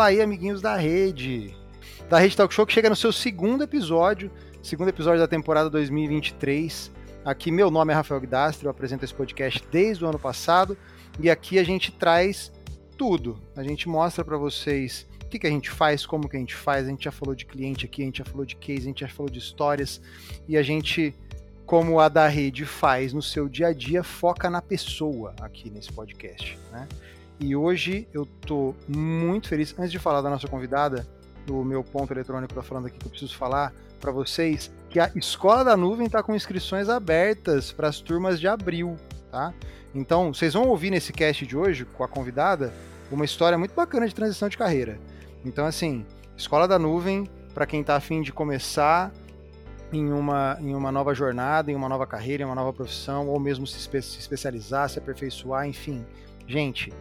Fala aí, amiguinhos da rede. Da Rede Talk Show que chega no seu segundo episódio, segundo episódio da temporada 2023. Aqui, meu nome é Rafael Guidastro, eu apresento esse podcast desde o ano passado e aqui a gente traz tudo. A gente mostra para vocês o que, que a gente faz, como que a gente faz. A gente já falou de cliente aqui, a gente já falou de case, a gente já falou de histórias e a gente como a da rede faz no seu dia a dia, foca na pessoa aqui nesse podcast. Né? E hoje eu tô muito feliz. Antes de falar da nossa convidada, do meu ponto eletrônico, tá falando aqui que eu preciso falar para vocês que a Escola da Nuvem está com inscrições abertas para as turmas de abril, tá? Então, vocês vão ouvir nesse cast de hoje com a convidada uma história muito bacana de transição de carreira. Então, assim, Escola da Nuvem, para quem está afim de começar em uma, em uma nova jornada, em uma nova carreira, em uma nova profissão, ou mesmo se, espe se especializar, se aperfeiçoar, enfim. Gente,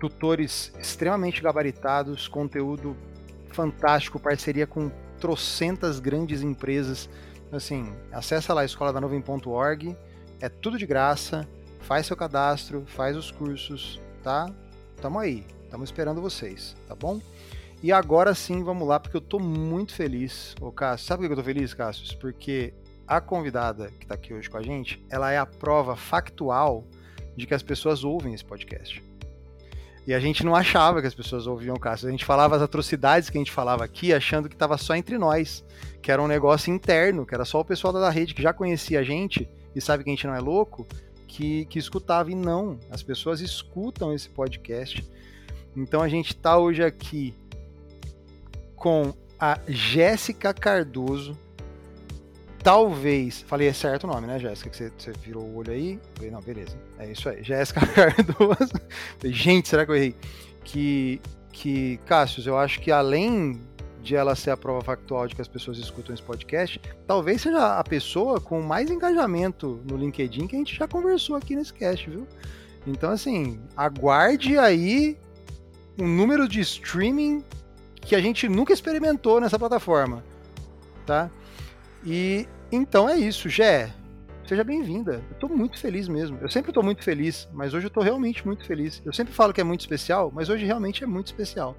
tutores extremamente gabaritados, conteúdo fantástico, parceria com trocentas grandes empresas. Assim, acessa lá escoladanuvem.org, é tudo de graça, faz seu cadastro, faz os cursos, tá? Tamo aí, estamos esperando vocês, tá bom? E agora sim, vamos lá, porque eu tô muito feliz. Ô, Cássio, sabe por que eu tô feliz, Cássio? Porque a convidada que tá aqui hoje com a gente, ela é a prova factual de que as pessoas ouvem esse podcast. E a gente não achava que as pessoas ouviam o Cássio. A gente falava as atrocidades que a gente falava aqui, achando que estava só entre nós, que era um negócio interno, que era só o pessoal da rede que já conhecia a gente e sabe que a gente não é louco, que, que escutava. E não, as pessoas escutam esse podcast. Então a gente está hoje aqui com a Jéssica Cardoso. Talvez. Falei é certo o nome, né, Jéssica? Que você, você virou o olho aí. Falei, não, beleza. É isso aí. Jéssica Cardoso. Gente, será que eu errei? Que, que, Cássio, eu acho que além de ela ser a prova factual de que as pessoas escutam esse podcast, talvez seja a pessoa com mais engajamento no LinkedIn que a gente já conversou aqui nesse cast, viu? Então, assim, aguarde aí um número de streaming que a gente nunca experimentou nessa plataforma, tá? E então é isso, Gé. Seja bem-vinda. Eu tô muito feliz mesmo. Eu sempre tô muito feliz, mas hoje eu tô realmente muito feliz. Eu sempre falo que é muito especial, mas hoje realmente é muito especial.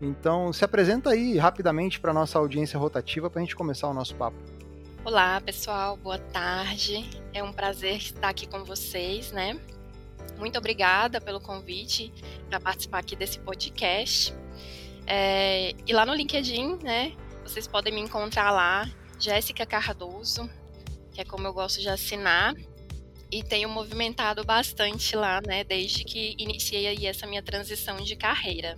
Então, se apresenta aí rapidamente para nossa audiência rotativa para a gente começar o nosso papo. Olá, pessoal. Boa tarde. É um prazer estar aqui com vocês, né? Muito obrigada pelo convite para participar aqui desse podcast. É, e lá no LinkedIn, né, vocês podem me encontrar lá, Jéssica Cardoso, que é como eu gosto de assinar. E tenho movimentado bastante lá, né, desde que iniciei aí essa minha transição de carreira,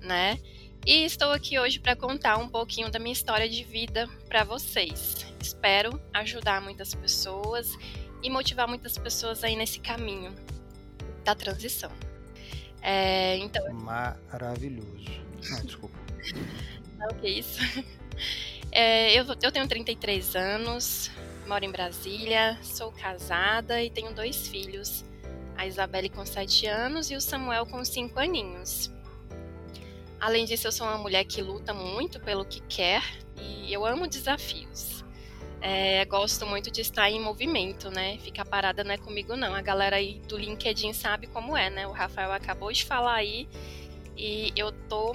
né? E estou aqui hoje para contar um pouquinho da minha história de vida para vocês. Espero ajudar muitas pessoas e motivar muitas pessoas aí nesse caminho da transição. É, então... Maravilhoso. Ah, desculpa. Não, que isso. É, eu, eu tenho 33 anos, moro em Brasília, sou casada e tenho dois filhos. A Isabelle com 7 anos e o Samuel com 5 aninhos. Além disso, eu sou uma mulher que luta muito pelo que quer e eu amo desafios. É, gosto muito de estar em movimento, né? Ficar parada não é comigo, não. A galera aí do LinkedIn sabe como é, né? O Rafael acabou de falar aí e eu tô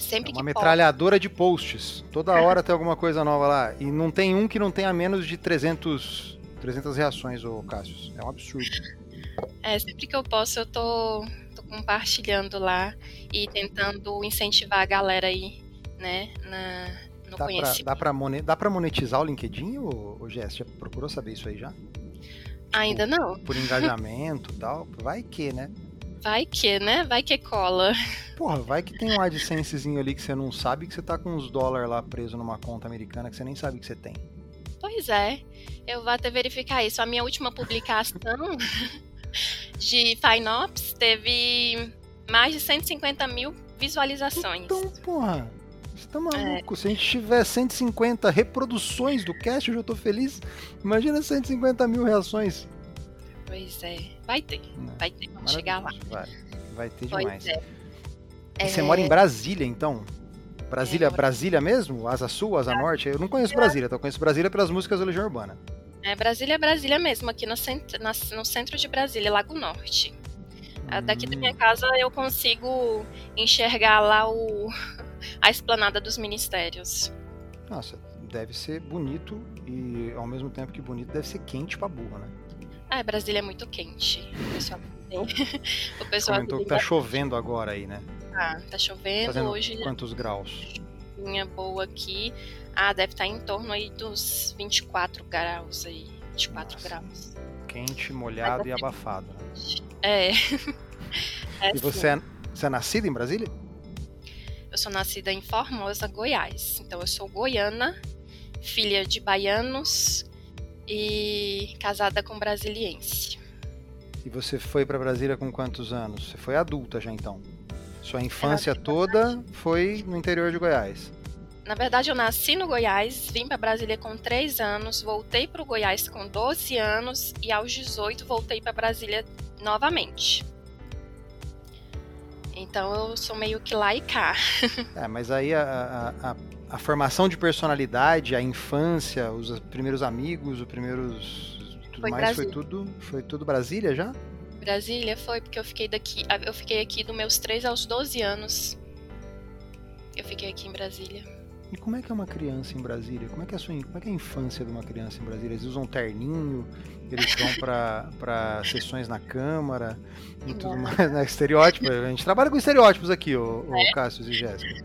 sempre é uma metralhadora pode. de posts. Toda hora tem alguma coisa nova lá. E não tem um que não tenha menos de 300, 300 reações, ô Cássio. É um absurdo. É, sempre que eu posso eu tô, tô compartilhando lá e tentando incentivar a galera aí, né, na, no dá conhecimento. Pra, dá, pra monetizar o LinkedIn, ou, ou Jess? Já procurou saber isso aí já? Ainda tipo, não. Por engajamento e tal? Vai que, né? Vai que, né? Vai que cola. Porra, vai que tem um AdSensezinho ali que você não sabe que você tá com uns dólares lá preso numa conta americana que você nem sabe que você tem. Pois é. Eu vou até verificar isso. A minha última publicação de Finops teve mais de 150 mil visualizações. Então, porra, você tá maluco? É. Se a gente tiver 150 reproduções do cast, eu já tô feliz. Imagina 150 mil reações. Pois é. Vai ter. Vai ter. Vamos chegar lá. Vai, vai ter pois demais. É. E você é... mora em Brasília, então? Brasília, é, Brasília mesmo? Asa Sul, Asa Norte? Eu não conheço Brasília, tá? eu conheço Brasília pelas músicas da Legião Urbana. É, Brasília é Brasília mesmo, aqui no centro, no centro de Brasília, Lago Norte. Daqui da minha hum. casa eu consigo enxergar lá o, a esplanada dos ministérios. Nossa, deve ser bonito e ao mesmo tempo que bonito deve ser quente pra burra, né? Ah, Brasília é muito quente. O pessoal, o pessoal comentou que tá chovendo agora aí, né? Ah, tá chovendo Fazendo hoje. Quantos graus? Minha boa aqui. Ah, deve estar tá em torno aí dos 24 graus aí. 24 Nossa. graus. Quente, molhado e abafado, né? É. é e você é, você é nascida em Brasília? Eu sou nascida em Formosa, Goiás. Então eu sou goiana, filha de baianos e casada com brasiliense. E você foi para Brasília com quantos anos? Você foi adulta já então? Sua infância toda foi no interior de Goiás? Na verdade, eu nasci no Goiás, vim para Brasília com 3 anos, voltei para o Goiás com 12 anos e aos 18 voltei para Brasília novamente. Então eu sou meio que lá e cá. É, mas aí a, a, a, a, formação de personalidade, a infância, os primeiros amigos, os primeiros. Tudo foi mais Brasília. foi tudo. Foi tudo Brasília já? Brasília foi porque eu fiquei daqui. Eu fiquei aqui dos meus 3 aos 12 anos. Eu fiquei aqui em Brasília. E como é que é uma criança em Brasília? Como é que é a sua, como é que é a infância de uma criança em Brasília? Eles usam terninho, eles vão para sessões na Câmara e tudo mais, né? Estereótipo. A gente trabalha com estereótipos aqui, o, é. Cássio e Jéssica.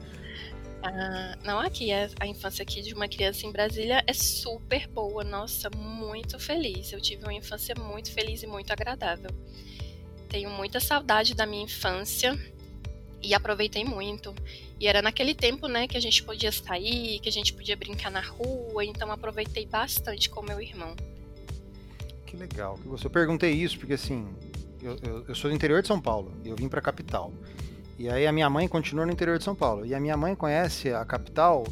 Ah, não, aqui a, a infância aqui de uma criança em Brasília é super boa, nossa, muito feliz. Eu tive uma infância muito feliz e muito agradável. Tenho muita saudade da minha infância e aproveitei muito. E era naquele tempo, né, que a gente podia sair, que a gente podia brincar na rua, então aproveitei bastante com meu irmão. Que legal. Eu perguntei isso porque assim, eu, eu, eu sou do interior de São Paulo, e eu vim para a capital. E aí a minha mãe continua no interior de São Paulo. E a minha mãe conhece a capital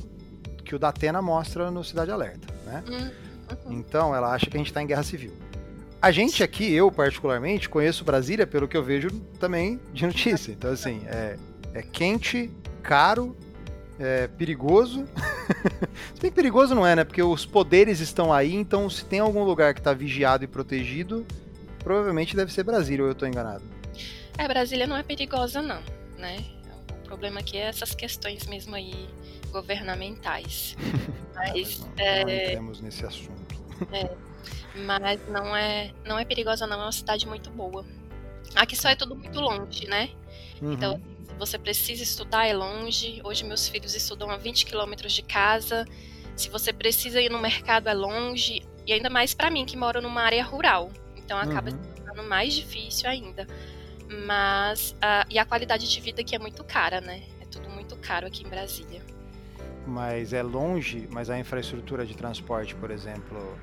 que o Datena mostra no Cidade Alerta, né? Hum, uhum. Então ela acha que a gente está em guerra civil. A gente aqui, eu particularmente, conheço Brasília pelo que eu vejo também de notícia. Então, assim, é, é quente, caro, é perigoso. se bem que perigoso não é, né? Porque os poderes estão aí, então se tem algum lugar que está vigiado e protegido, provavelmente deve ser Brasília, ou eu estou enganado? É, Brasília não é perigosa, não, né? O problema aqui é essas questões mesmo aí governamentais. Mas, não, é... não entremos nesse assunto. É. Mas não é, não é perigosa, não. É uma cidade muito boa. Aqui só é tudo muito longe, né? Uhum. Então, se você precisa estudar, é longe. Hoje, meus filhos estudam a 20 quilômetros de casa. Se você precisa ir no mercado, é longe. E ainda mais para mim, que moro numa área rural. Então, acaba uhum. sendo mais difícil ainda. Mas, uh, e a qualidade de vida aqui é muito cara, né? É tudo muito caro aqui em Brasília. Mas é longe, mas a infraestrutura de transporte, por exemplo,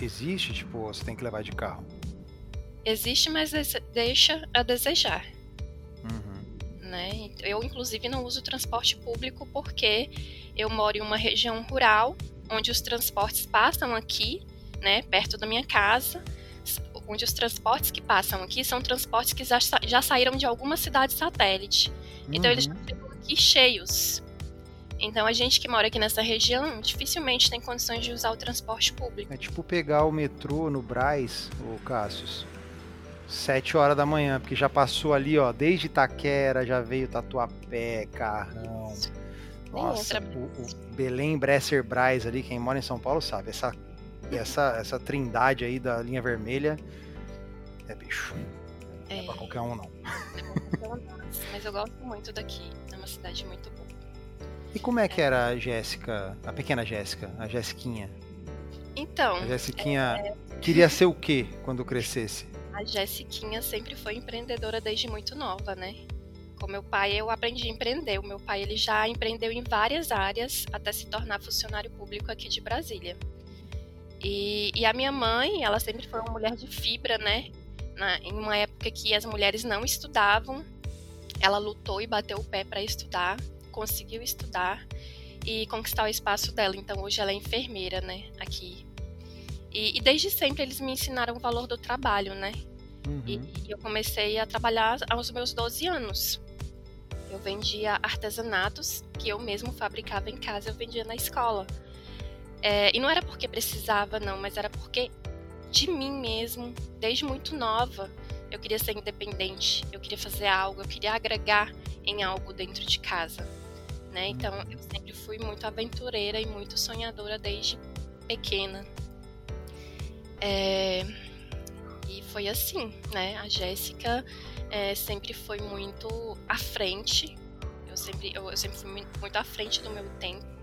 existe, tipo, você tem que levar de carro? Existe, mas deixa a desejar. Uhum. Né? Eu, inclusive, não uso transporte público porque eu moro em uma região rural onde os transportes passam aqui, né, perto da minha casa, onde os transportes que passam aqui são transportes que já, já saíram de alguma cidade satélite. Então, uhum. eles chegam aqui cheios. Então a gente que mora aqui nessa região dificilmente tem condições de usar o transporte público. É tipo pegar o metrô no Braz, o Cassius, sete horas da manhã, porque já passou ali, ó, desde Itaquera, já veio Tatuapé, Carrão. Nossa, o, o, Belém, Bresser, Braz ali, quem mora em São Paulo sabe, essa, essa, essa trindade aí da linha vermelha é bicho. É, não é pra qualquer um, não. Mas eu gosto muito daqui, é uma cidade muito boa. E como é que era a Jéssica, a pequena Jéssica, a Jéssiquinha? Então. A Jéssiquinha é... queria ser o quê quando crescesse? A Jéssiquinha sempre foi empreendedora desde muito nova, né? Com meu pai eu aprendi a empreender. O meu pai ele já empreendeu em várias áreas até se tornar funcionário público aqui de Brasília. E, e a minha mãe, ela sempre foi uma mulher de fibra, né? Na, em uma época que as mulheres não estudavam, ela lutou e bateu o pé para estudar conseguiu estudar e conquistar o espaço dela. Então hoje ela é enfermeira, né, aqui. E, e desde sempre eles me ensinaram o valor do trabalho, né? Uhum. E, e, eu comecei a trabalhar aos meus 12 anos. Eu vendia artesanatos que eu mesmo fabricava em casa, eu vendia na escola. É, e não era porque precisava, não, mas era porque de mim mesmo, desde muito nova, eu queria ser independente, eu queria fazer algo, eu queria agregar em algo dentro de casa, né? Então eu sempre fui muito aventureira e muito sonhadora desde pequena. É... E foi assim, né? A Jéssica é, sempre foi muito à frente. Eu sempre, eu, eu sempre fui muito à frente do meu tempo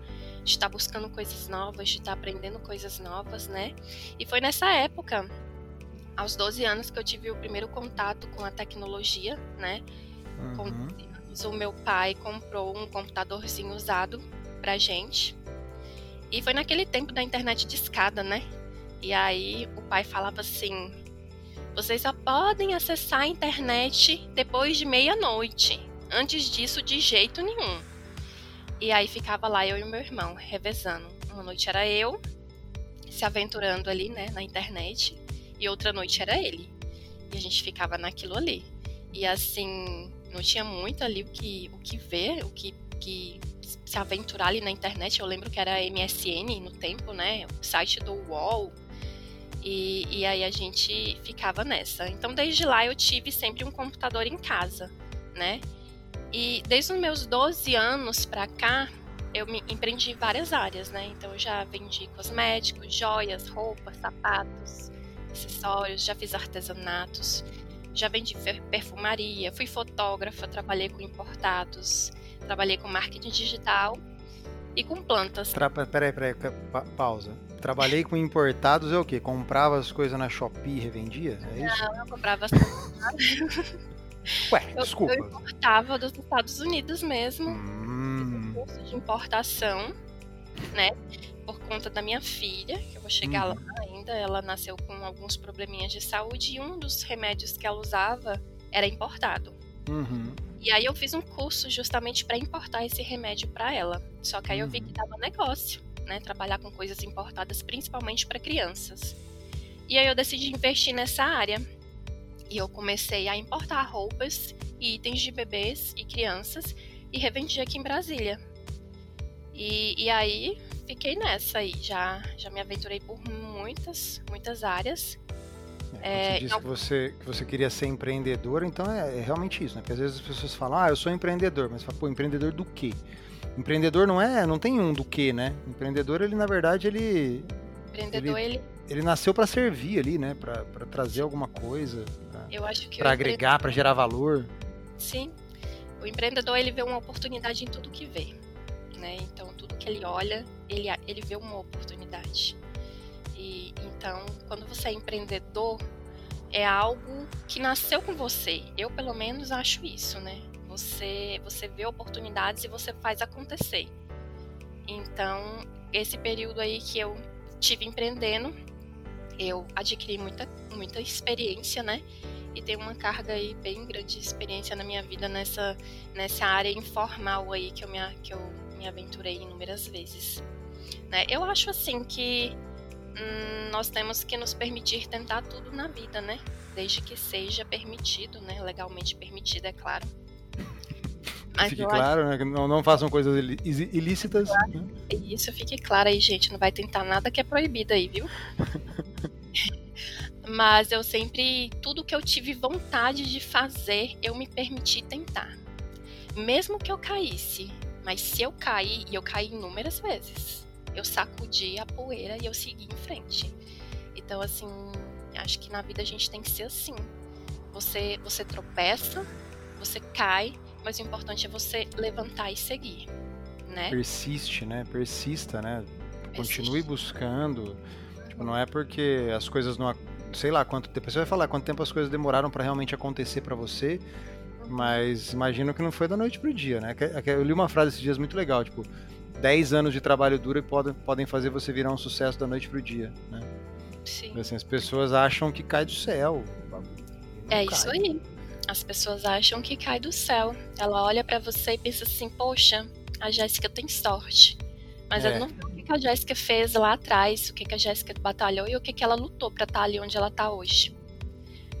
de estar buscando coisas novas, de estar aprendendo coisas novas, né? E foi nessa época, aos 12 anos, que eu tive o primeiro contato com a tecnologia, né? Uhum. Com, o meu pai comprou um computadorzinho usado pra gente. E foi naquele tempo da internet de escada, né? E aí o pai falava assim: vocês só podem acessar a internet depois de meia-noite. Antes disso, de jeito nenhum. E aí ficava lá eu e meu irmão revezando. Uma noite era eu se aventurando ali, né, na internet, e outra noite era ele. E a gente ficava naquilo ali. E assim, não tinha muito ali o que, o que ver, o que, que se aventurar ali na internet. Eu lembro que era MSN no tempo, né? O site do UOL. E, e aí a gente ficava nessa. Então, desde lá eu tive sempre um computador em casa, né? E desde os meus 12 anos para cá, eu me empreendi em várias áreas, né? Então, eu já vendi cosméticos, joias, roupas, sapatos, acessórios, já fiz artesanatos, já vendi perfumaria, fui fotógrafa, trabalhei com importados, trabalhei com marketing digital e com plantas. Tra peraí, peraí, pausa. Trabalhei com importados é o quê? Comprava as coisas na Shopee e revendia? É isso? Não, eu comprava as coisas. Ué, eu, desculpa. Eu importava dos Estados Unidos mesmo. Hum. Um curso de importação, né? Por conta da minha filha, que eu vou chegar lá ainda. Ela nasceu com alguns probleminhas de saúde e um dos remédios que ela usava era importado. Uhum. E aí eu fiz um curso justamente para importar esse remédio para ela. Só que aí uhum. eu vi que dava negócio né, trabalhar com coisas importadas, principalmente para crianças. E aí eu decidi investir nessa área. E eu comecei a importar roupas e itens de bebês e crianças e revendi aqui em Brasília. E, e aí fiquei nessa aí, já, já me aventurei por muitas, muitas áreas. É, você é, disse não... que, você, que você queria ser empreendedor, então é, é, realmente isso, né? Porque às vezes as pessoas falam, ah, eu sou empreendedor, mas fala, pô, empreendedor do quê? Empreendedor não é, não tem um do que, né? Empreendedor, ele na verdade, ele. Empreendedor, ele. Ele, ele nasceu para servir ali, né? Para trazer alguma coisa. Eu acho que. Para agregar, para gerar valor. Sim. O empreendedor, ele vê uma oportunidade em tudo que vê. Né? Então, tudo que ele olha, ele, ele vê uma oportunidade. E então, quando você é empreendedor, é algo que nasceu com você. Eu, pelo menos, acho isso, né? Você, você vê oportunidades e você faz acontecer. Então, esse período aí que eu tive empreendendo, eu adquiri muita, muita experiência, né? E tem uma carga aí bem grande de experiência na minha vida nessa, nessa área informal aí que eu me, que eu me aventurei inúmeras vezes. Né? Eu acho assim que hum, nós temos que nos permitir tentar tudo na vida, né? Desde que seja permitido, né? Legalmente permitido, é claro. Mas fique claro, acho... né? Não, não façam coisas ilícitas. Claro. Né? Isso, fique claro aí, gente. Não vai tentar nada que é proibido aí, viu? Mas eu sempre, tudo que eu tive vontade de fazer, eu me permiti tentar. Mesmo que eu caísse, mas se eu cair, e eu caí inúmeras vezes, eu sacudi a poeira e eu segui em frente. Então, assim, acho que na vida a gente tem que ser assim. Você, você tropeça, você cai, mas o importante é você levantar e seguir, né? Persiste, né? Persista, né? Persiste. Continue buscando. Tipo, não é porque as coisas não, sei lá quanto tempo. Você vai falar quanto tempo as coisas demoraram para realmente acontecer para você, mas imagino que não foi da noite pro dia, né? Eu li uma frase esses dias muito legal, tipo, 10 anos de trabalho duro podem, podem fazer você virar um sucesso da noite pro dia, né? Sim. Assim, as pessoas acham que cai do céu. É cai. isso aí. As pessoas acham que cai do céu. Ela olha para você e pensa assim: poxa, a Jéssica tem sorte. Mas é. ela não que a Jéssica fez lá atrás, o que a Jéssica batalhou e o que ela lutou para estar tá ali onde ela está hoje.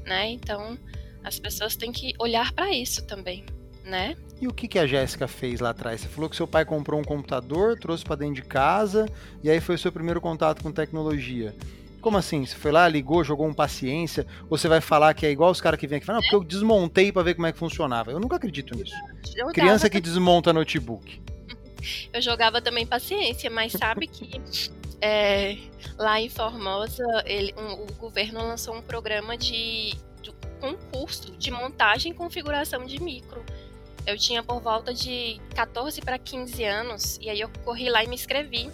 Né? Então, as pessoas têm que olhar para isso também, né? E o que, que a Jéssica fez lá atrás? Você falou que seu pai comprou um computador, trouxe para dentro de casa, e aí foi o seu primeiro contato com tecnologia. Como assim? Você foi lá, ligou, jogou um paciência? Ou você vai falar que é igual os caras que vêm aqui e falam, não, porque eu desmontei para ver como é que funcionava. Eu nunca acredito nisso. Criança que desmonta notebook. Eu jogava também paciência, mas sabe que é, lá em Formosa ele, um, o governo lançou um programa de, de concurso de montagem e configuração de micro. Eu tinha por volta de 14 para 15 anos e aí eu corri lá e me inscrevi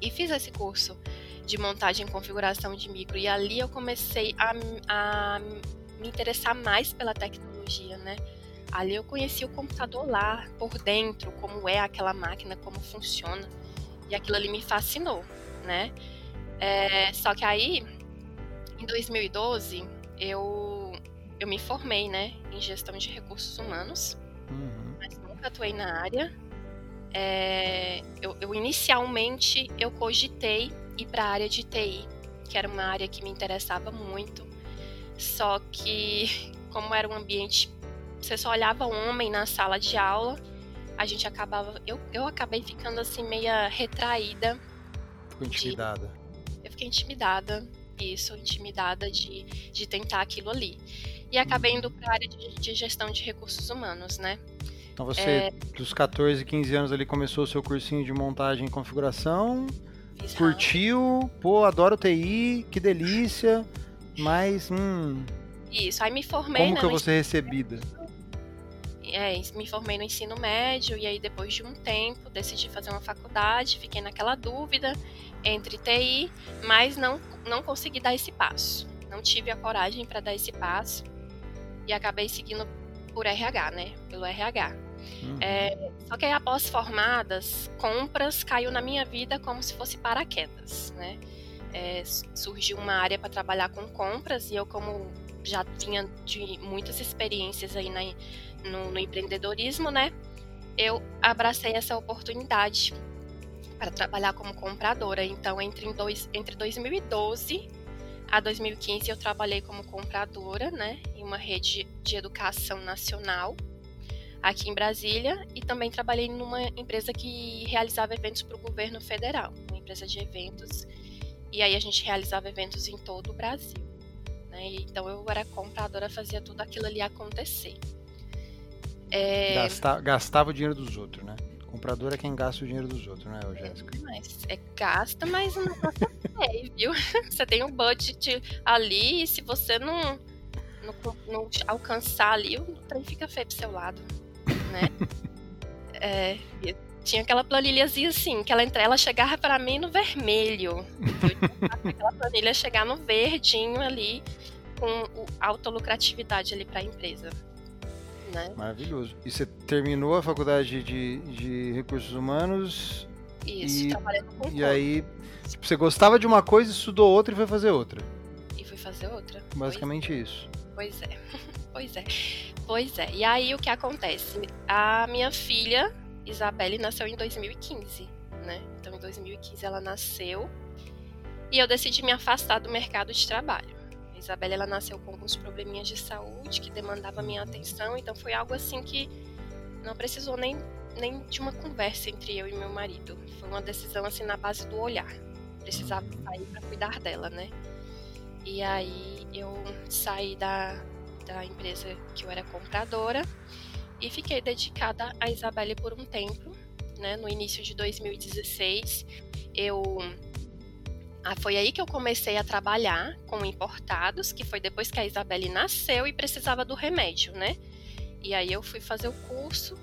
e fiz esse curso de montagem e configuração de micro. E ali eu comecei a, a me interessar mais pela tecnologia, né? Ali eu conheci o computador lá, por dentro, como é aquela máquina, como funciona. E aquilo ali me fascinou, né? É, só que aí, em 2012, eu, eu me formei, né? Em gestão de recursos humanos. Uhum. Mas nunca atuei na área. É, eu, eu, inicialmente eu cogitei ir para a área de TI, que era uma área que me interessava muito. Só que, como era um ambiente, você só olhava homem na sala de aula, a gente acabava. Eu, eu acabei ficando assim, meia retraída. Ficou intimidada. De, eu fiquei intimidada, isso, intimidada de, de tentar aquilo ali. E acabei indo para a área de, de, gestão de recursos humanos, né? Então você, é... dos 14, 15 anos ali, começou o seu cursinho de montagem e configuração. Exato. Curtiu, pô, adoro TI, que delícia, mas, hum... Isso, aí me formei... Como né, que eu vou ser recebida? É, me formei no ensino médio e aí depois de um tempo decidi fazer uma faculdade, fiquei naquela dúvida entre TI, mas não, não consegui dar esse passo. Não tive a coragem para dar esse passo e acabei seguindo por RH, né? Pelo RH. Uhum. É, só que aí, após formadas, compras caiu na minha vida como se fosse paraquedas, né? É, surgiu uma área para trabalhar com compras e eu, como já tinha de muitas experiências aí na, no, no empreendedorismo, né? Eu abracei essa oportunidade para trabalhar como compradora. Então, entre, dois, entre 2012 a 2015, eu trabalhei como compradora, né? Em uma rede de educação nacional aqui em Brasília e também trabalhei numa empresa que realizava eventos para o governo federal, uma empresa de eventos. E aí a gente realizava eventos em todo o Brasil. Né? Então eu era compradora, fazia tudo aquilo ali acontecer. É... Gasta, gastava o dinheiro dos outros, né? Comprador é quem gasta o dinheiro dos outros, né, Jéssica? É, mas é gasta, mas não gasta é, viu? Você tem um budget ali e se você não, não, não alcançar ali, o trem fica feio pro seu lado né? é, tinha aquela planilhazinha assim, que ela, ela chegava para mim no vermelho. Eu aquela planilha chegar no verdinho ali, com alta lucratividade ali para a empresa. Né? Maravilhoso. E você terminou a faculdade de, de recursos humanos? Isso, e, trabalhando com E aí, você gostava de uma coisa, estudou outra e foi fazer outra. E fui fazer outra. Basicamente pois, isso. Pois é. pois é. Pois é. E aí o que acontece? A minha filha, Isabelle, nasceu em 2015, né? Então em 2015 ela nasceu e eu decidi me afastar do mercado de trabalho. A Isabelle ela nasceu com alguns probleminhas de saúde que demandava minha atenção, então foi algo assim que não precisou nem, nem de uma conversa entre eu e meu marido. Foi uma decisão assim na base do olhar. Precisava sair para cuidar dela, né? E aí eu saí da, da empresa que eu era compradora e fiquei dedicada a Isabelle por um tempo. Né? No início de 2016, eu ah, foi aí que eu comecei a trabalhar com importados, que foi depois que a Isabelle nasceu e precisava do remédio, né? E aí eu fui fazer o curso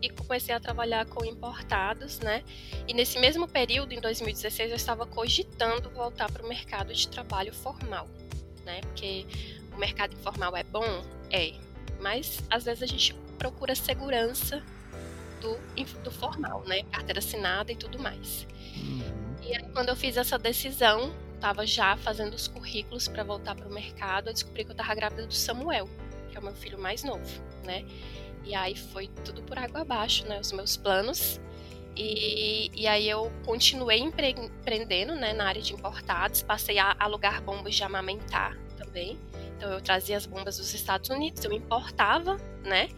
e comecei a trabalhar com importados, né? E nesse mesmo período, em 2016, eu estava cogitando voltar para o mercado de trabalho formal, né? Porque o mercado informal é bom? É. Mas às vezes a gente procura segurança do, do formal, né? Carteira assinada e tudo mais. Uhum. E aí, quando eu fiz essa decisão, estava já fazendo os currículos para voltar para o mercado, eu descobri que eu estava grávida do Samuel, que é o meu filho mais novo, né? E aí foi tudo por água abaixo, né? Os meus planos. E, e aí eu continuei empreendendo né, na área de importados, passei a alugar bombas de amamentar também. Então eu trazia as bombas dos Estados Unidos, eu importava, né?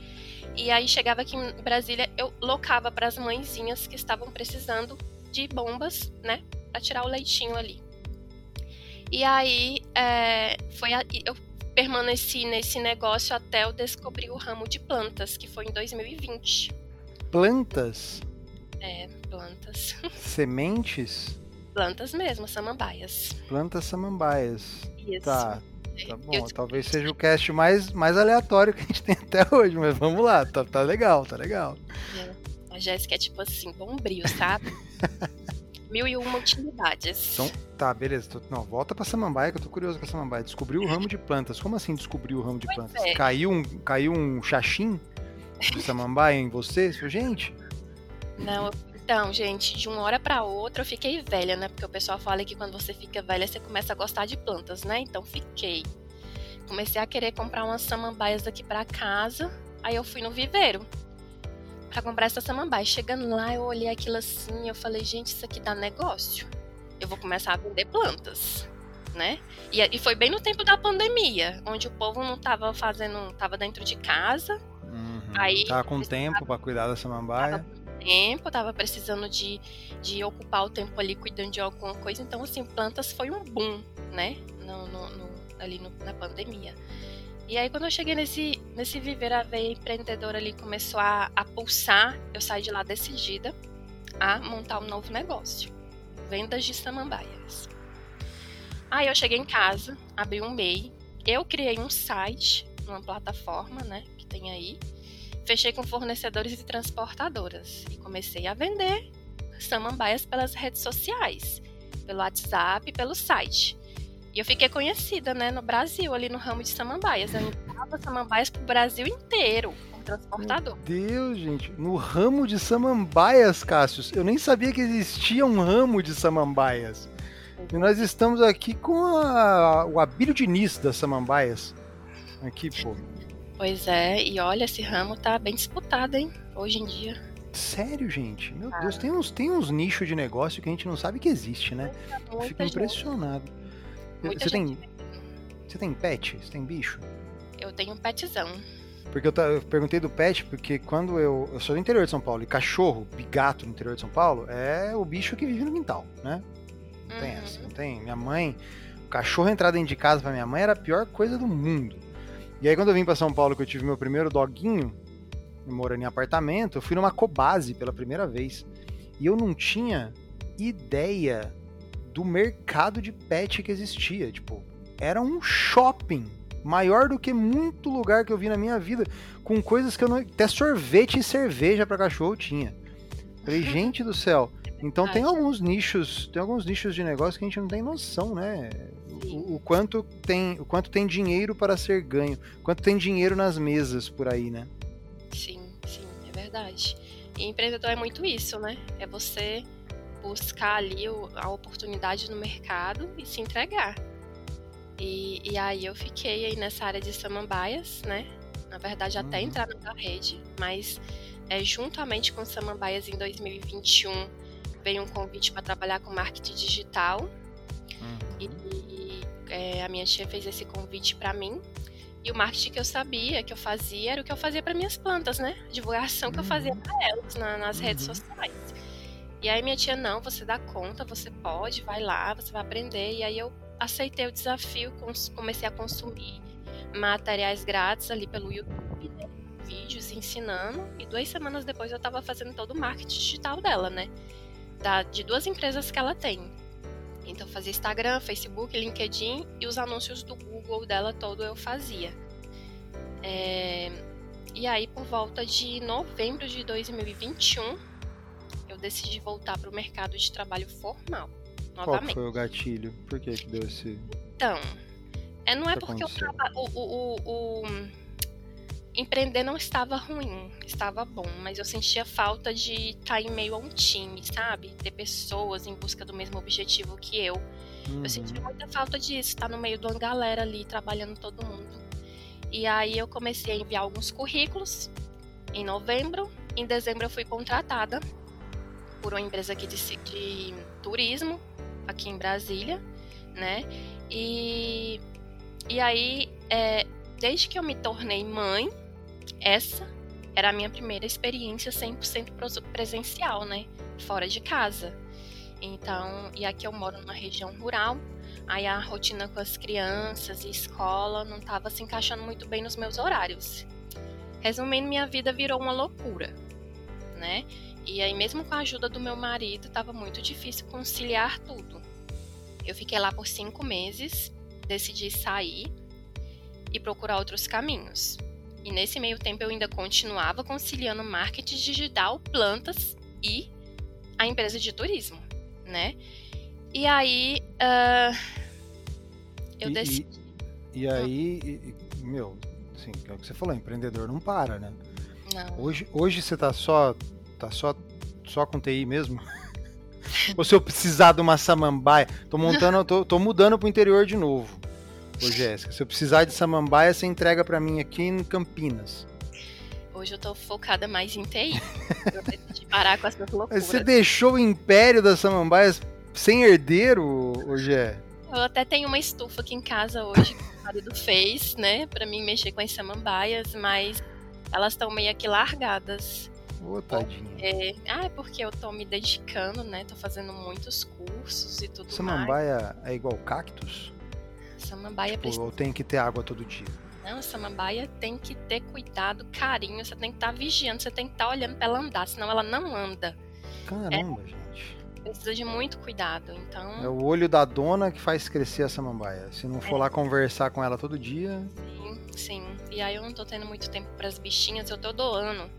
E aí chegava aqui em Brasília, eu locava para as mãezinhas que estavam precisando de bombas, né, para tirar o leitinho ali. E aí é, foi a, eu permaneci nesse negócio até eu descobrir o ramo de plantas, que foi em 2020. Plantas? É, plantas. Sementes? Plantas mesmo, samambaias. Plantas samambaias. Isso. Tá, tá bom. Talvez seja o cast mais, mais aleatório que a gente tem até hoje, mas vamos lá, tá, tá legal, tá legal. É. A Jéssica é tipo assim, bombril, sabe? Mil e uma utilidades. Então, tá, beleza. Tô, não, volta pra samambaia, que eu tô curioso com a samambaia. Descobriu o ramo de plantas. Como assim descobriu o ramo de Pois plantas? é. Caiu um, caiu um xaxim de samambaia em você? Gente, Não, então, gente, de uma hora pra outra eu fiquei velha, né? Porque o pessoal fala que quando você fica velha você começa a gostar de plantas, né? Então fiquei. Comecei a querer comprar umas samambaias daqui pra casa. Aí eu fui no viveiro pra comprar essa samambaia. Chegando lá, eu olhei aquilo assim, eu falei, gente, isso aqui dá negócio. Eu vou começar a vender plantas, né? E, e foi bem no tempo da pandemia, onde o povo não tava fazendo, tava dentro de casa, Uhum. Aí- Tá com tempo pra cuidar da samambaia. tempo, tava precisando de, de ocupar o tempo ali cuidando de alguma coisa. Então, assim, plantas foi um boom, né? No, no- no- ali no- na pandemia. E aí, quando eu cheguei nesse, nesse viver, a veia empreendedora ali começou a, a pulsar. Eu saí de lá decidida a montar um novo negócio. Vendas de samambaias. Aí eu cheguei em casa, abri um MEI, eu criei um site, uma plataforma, né, que tem aí, fechei com fornecedores e transportadoras e comecei a vender samambaias pelas redes sociais, pelo WhatsApp, pelo site. E eu fiquei conhecida, né, no Brasil, ali no ramo de samambaias. Eu enviava samambaias pro Brasil inteiro, com transportador. Deus, gente. No ramo de samambaias, Cássius. Eu nem sabia que existia um ramo de samambaias. E nós estamos aqui com a- o Abílio Diniz das samambaias. Aqui, pô. Pois é, e olha, esse ramo tá bem disputado, hein, hoje em dia. Sério, gente? Meu Ah. Deus, tem uns, tem uns nichos de negócio que a gente não sabe que existe, né? Eu fico Muita gente, impressionado. Muita Você gente. tem, você tem pet? Você tem bicho? Eu tenho um petzão. Porque eu, eu perguntei do pet, porque quando eu. Eu sou do interior de São Paulo, e cachorro, gato no interior de São Paulo, é o bicho que vive no quintal, né? Não tem Uhum. essa, não tem. Minha mãe, o cachorro entrar dentro de casa pra minha mãe era a pior coisa do mundo. E aí quando eu vim pra São Paulo, que eu tive meu primeiro doguinho, morando em apartamento, eu fui numa Cobase pela primeira vez. E eu não tinha ideia do mercado de pet que existia. Tipo, era um shopping maior do que muito lugar que eu vi na minha vida, com coisas que eu não. Até sorvete e cerveja pra cachorro tinha. Falei, gente do céu. Então tem alguns nichos, tem alguns nichos de negócio que a gente não tem noção, né? O, o quanto tem, o quanto tem dinheiro para ser ganho, quanto tem dinheiro nas mesas por aí, né? Sim, sim, é verdade. E empreendedor é muito isso, né? É você buscar ali a oportunidade no mercado e se entregar. E, e aí eu fiquei aí nessa área de samambaias, né? Na verdade, até Uhum. entrar na rede, mas é, juntamente com samambaias em 2021 veio um convite para trabalhar com marketing digital. E é, a minha tia fez esse convite para mim. E o marketing que eu sabia que eu fazia era o que eu fazia para minhas plantas, né? A divulgação que eu fazia Uhum. para elas na- nas redes Uhum. sociais. E aí minha tia, não, você dá conta, você pode, vai lá, você vai aprender. E aí eu aceitei o desafio, comecei a consumir materiais grátis ali pelo YouTube, né? vídeos ensinando. E duas semanas depois eu estava fazendo todo o marketing digital dela, né? Da, de duas empresas que ela tem. Então fazia Instagram, Facebook, LinkedIn e os anúncios do Google dela todo eu fazia. É, E aí por volta de novembro de 2021 eu decidi voltar para o mercado de trabalho formal Qual novamente. foi o gatilho? Por que que deu esse... Então, é, não é que porque o, o, o- o- empreender não estava ruim, estava bom, mas eu sentia falta de estar em meio a um time, sabe? Ter pessoas em busca do mesmo objetivo que eu. Uhum. Eu sentia muita falta disso, estar no meio de uma galera ali, trabalhando todo mundo. E aí eu comecei a enviar alguns currículos em novembro. Em dezembro eu fui contratada por uma empresa aqui de, de turismo, aqui em Brasília, né? E, e aí, é, desde que eu me tornei mãe, essa era a minha primeira experiência 100% pros- presencial, né? Fora de casa. Então, e aqui eu moro numa região rural, Aí a rotina com as crianças e escola não estava se encaixando muito bem nos meus horários. Resumindo, minha vida virou uma loucura, né? E aí, mesmo com a ajuda do meu marido, estava muito difícil conciliar tudo. Eu fiquei lá por cinco meses, decidi sair e procurar outros caminhos. E nesse meio tempo eu ainda continuava conciliando marketing digital, plantas e a empresa de turismo, né? E aí uh, eu e, decidi. E, e aí, e, meu, assim, é o que você falou, empreendedor não para, né? Não. Hoje, hoje você tá só, tá só, só com TI mesmo? Ou se eu precisar de uma samambaia, tô montando, tô, tô mudando pro interior de novo. Ô Jéssica, se eu precisar de samambaia, você entrega para mim aqui em Campinas. Hoje eu tô focada mais em TI. eu decidi parar com essas loucuras. Você deixou o império das samambaias sem herdeiro, ô Gé? Eu até tenho uma estufa aqui em casa hoje que o marido fez, né, para mim mexer com as samambaias, mas elas estão meio que largadas. Ô, tadinha. É, ah, é porque eu tô me dedicando, né? Tô fazendo muitos cursos e tudo Samambaia mais. é igual cactus? Samambaia tipo, precisa... Ou tem que ter água todo dia? Não, samambaia tem que ter cuidado, carinho, você tem que estar tá vigiando, você tem que estar tá olhando para ela andar, senão ela não anda. Caramba, é, gente. Precisa de muito cuidado, então... É o olho da dona que faz crescer a samambaia. Se não for é. lá conversar com ela todo dia... Sim, sim. E aí eu não tô tendo muito tempo para as bichinhas, eu tô doando.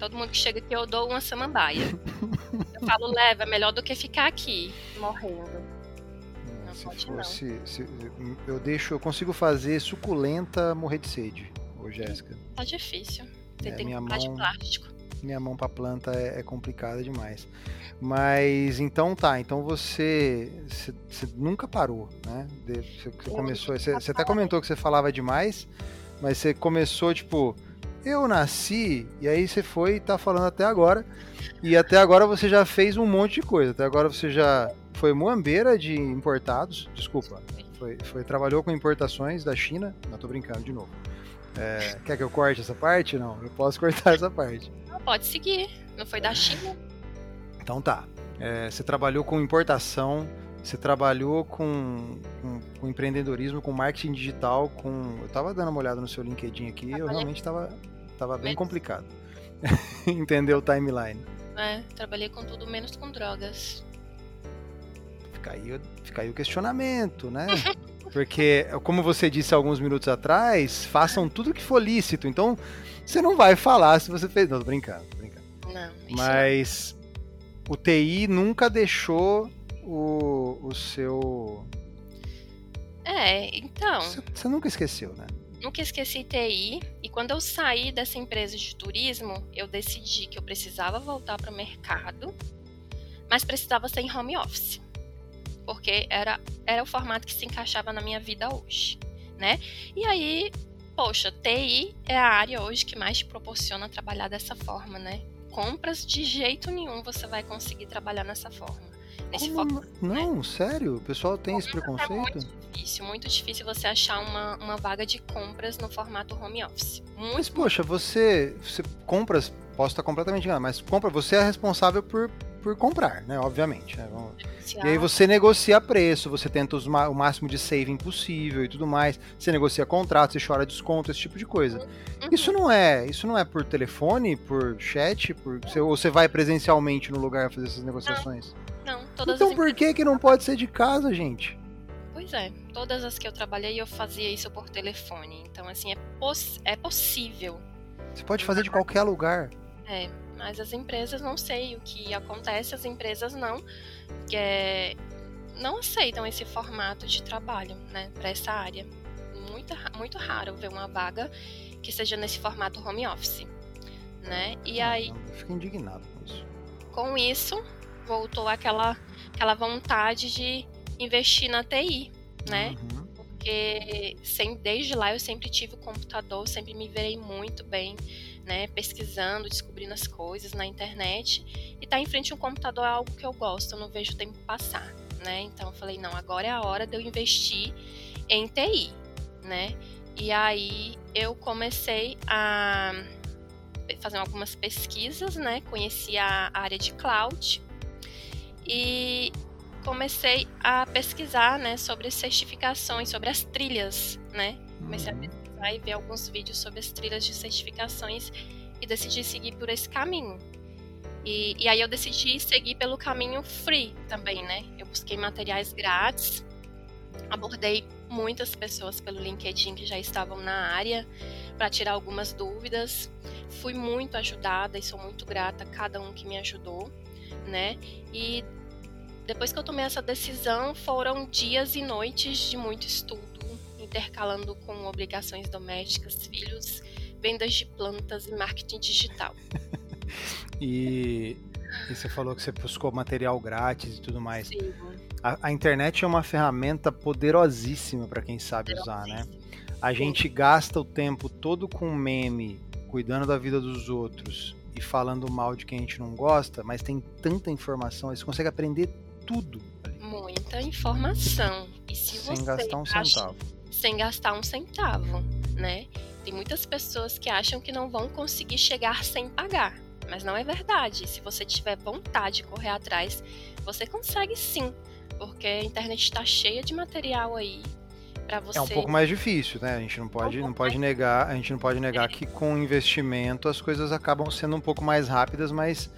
Todo mundo que chega aqui eu dou uma samambaia. eu falo, leva, é melhor do que ficar aqui, morrendo se fosse. Se, eu deixo. Eu consigo fazer suculenta morrer de sede, ô Jéssica. Tá difícil. Você é, tem minha mão, de plástico. Minha mão pra planta é, é, complicada demais. Mas então tá, então você, você, você nunca parou, né? Você, você começou. Você, você até comentou que você falava demais, mas você começou, tipo, eu nasci, e aí você foi e tá falando até agora. E até agora você já fez um monte de coisa. Até agora você já foi muambeira de importados, desculpa, foi, foi, trabalhou com importações da China, não tô brincando de novo. É, quer que eu corte essa parte? Não, eu posso cortar essa parte. Não, pode seguir, não foi da China. Então tá, é, você trabalhou com importação, você trabalhou com, com, com, empreendedorismo, com marketing digital, com. Eu tava dando uma olhada no seu LinkedIn aqui, eu realmente tava, tava bem complicado. Entender o timeline. É, trabalhei com tudo menos com drogas. Fica aí, fica aí o questionamento, né? Porque, como você disse alguns minutos atrás, façam tudo que for lícito. Então, você não vai falar se você fez. Não, tô brincando, tô brincando. Não, Mas o TI nunca deixou o, o seu. É, então. Você, nunca esqueceu, né? Nunca esqueci TI. E quando eu saí dessa empresa de turismo, eu decidi que eu precisava voltar para o mercado, mas precisava ser em home office porque era, era o formato que se encaixava na minha vida hoje, né? E aí, poxa, TI é a área hoje que mais te proporciona trabalhar dessa forma, né? Compras, de jeito nenhum você vai conseguir trabalhar nessa forma. Nesse Como? Não, né? sério? O pessoal tem esse preconceito? É muito difícil, muito difícil você achar uma, uma vaga de compras no formato home office. Muito, mas, poxa, você, você compras, posso estar completamente enganado, mas compra, você é responsável por por comprar, né? Obviamente. Né? E aí você negocia preço, você tenta os, o máximo de saving possível e tudo mais. Você negocia contrato, você chora desconto, esse tipo de coisa. Uhum. Isso não é, isso não é por telefone, por chat, por você, ou você vai presencialmente no lugar fazer essas negociações? Não, não todas Então por que que não pode ser de casa, gente? Pois é, todas as que eu trabalhei eu fazia isso por telefone. Então assim é, poss é possível. Você pode fazer de qualquer lugar. É, mas as empresas não sei o que acontece, as empresas não é, não aceitam esse formato de trabalho, né, para essa área. Muito, muito raro ver uma vaga que seja nesse formato home office, né? E aí eu fico indignado com isso. Com isso, voltou aquela aquela vontade de investir na TI, né? Uhum. Porque sem, desde lá eu sempre tive o computador, sempre me virei muito bem né, pesquisando, descobrindo as coisas na internet e estar tá em frente a um computador é algo que eu gosto, eu não vejo o tempo passar, né? Então eu falei, não, agora é a hora de eu investir em TI, né? E aí eu comecei a fazer algumas pesquisas, né? Conheci a área de cloud e comecei a pesquisar, né, sobre certificações, sobre as trilhas, né? Comecei a pesquisar e ver alguns vídeos sobre as trilhas de certificações e decidi seguir por esse caminho. E, e aí eu decidi seguir pelo caminho free também, né? Eu busquei materiais grátis, abordei muitas pessoas pelo LinkedIn que já estavam na área para tirar algumas dúvidas. Fui muito ajudada e sou muito grata a cada um que me ajudou, né? E depois que eu tomei essa decisão, foram dias e noites de muito estudo, intercalando com obrigações domésticas, filhos, vendas de plantas e marketing digital. e, e, você falou que você buscou material grátis e tudo mais. Sim. A, a internet é uma ferramenta poderosíssima para quem sabe usar, né? A gente gasta o tempo todo com meme, cuidando da vida dos outros e falando mal de quem a gente não gosta, mas tem tanta informação, você consegue aprender tudo. Muita informação. E se sem você gastar um acha... centavo. Sem gastar um centavo, né? Tem muitas pessoas que acham que não vão conseguir chegar sem pagar. Mas não é verdade. Se você tiver vontade de correr atrás, você consegue sim. Porque a internet está cheia de material aí para você. É um pouco mais difícil, né? A gente não pode, é um não pode mais... negar, a gente não pode negar é. que com investimento as coisas acabam sendo um pouco mais rápidas, mas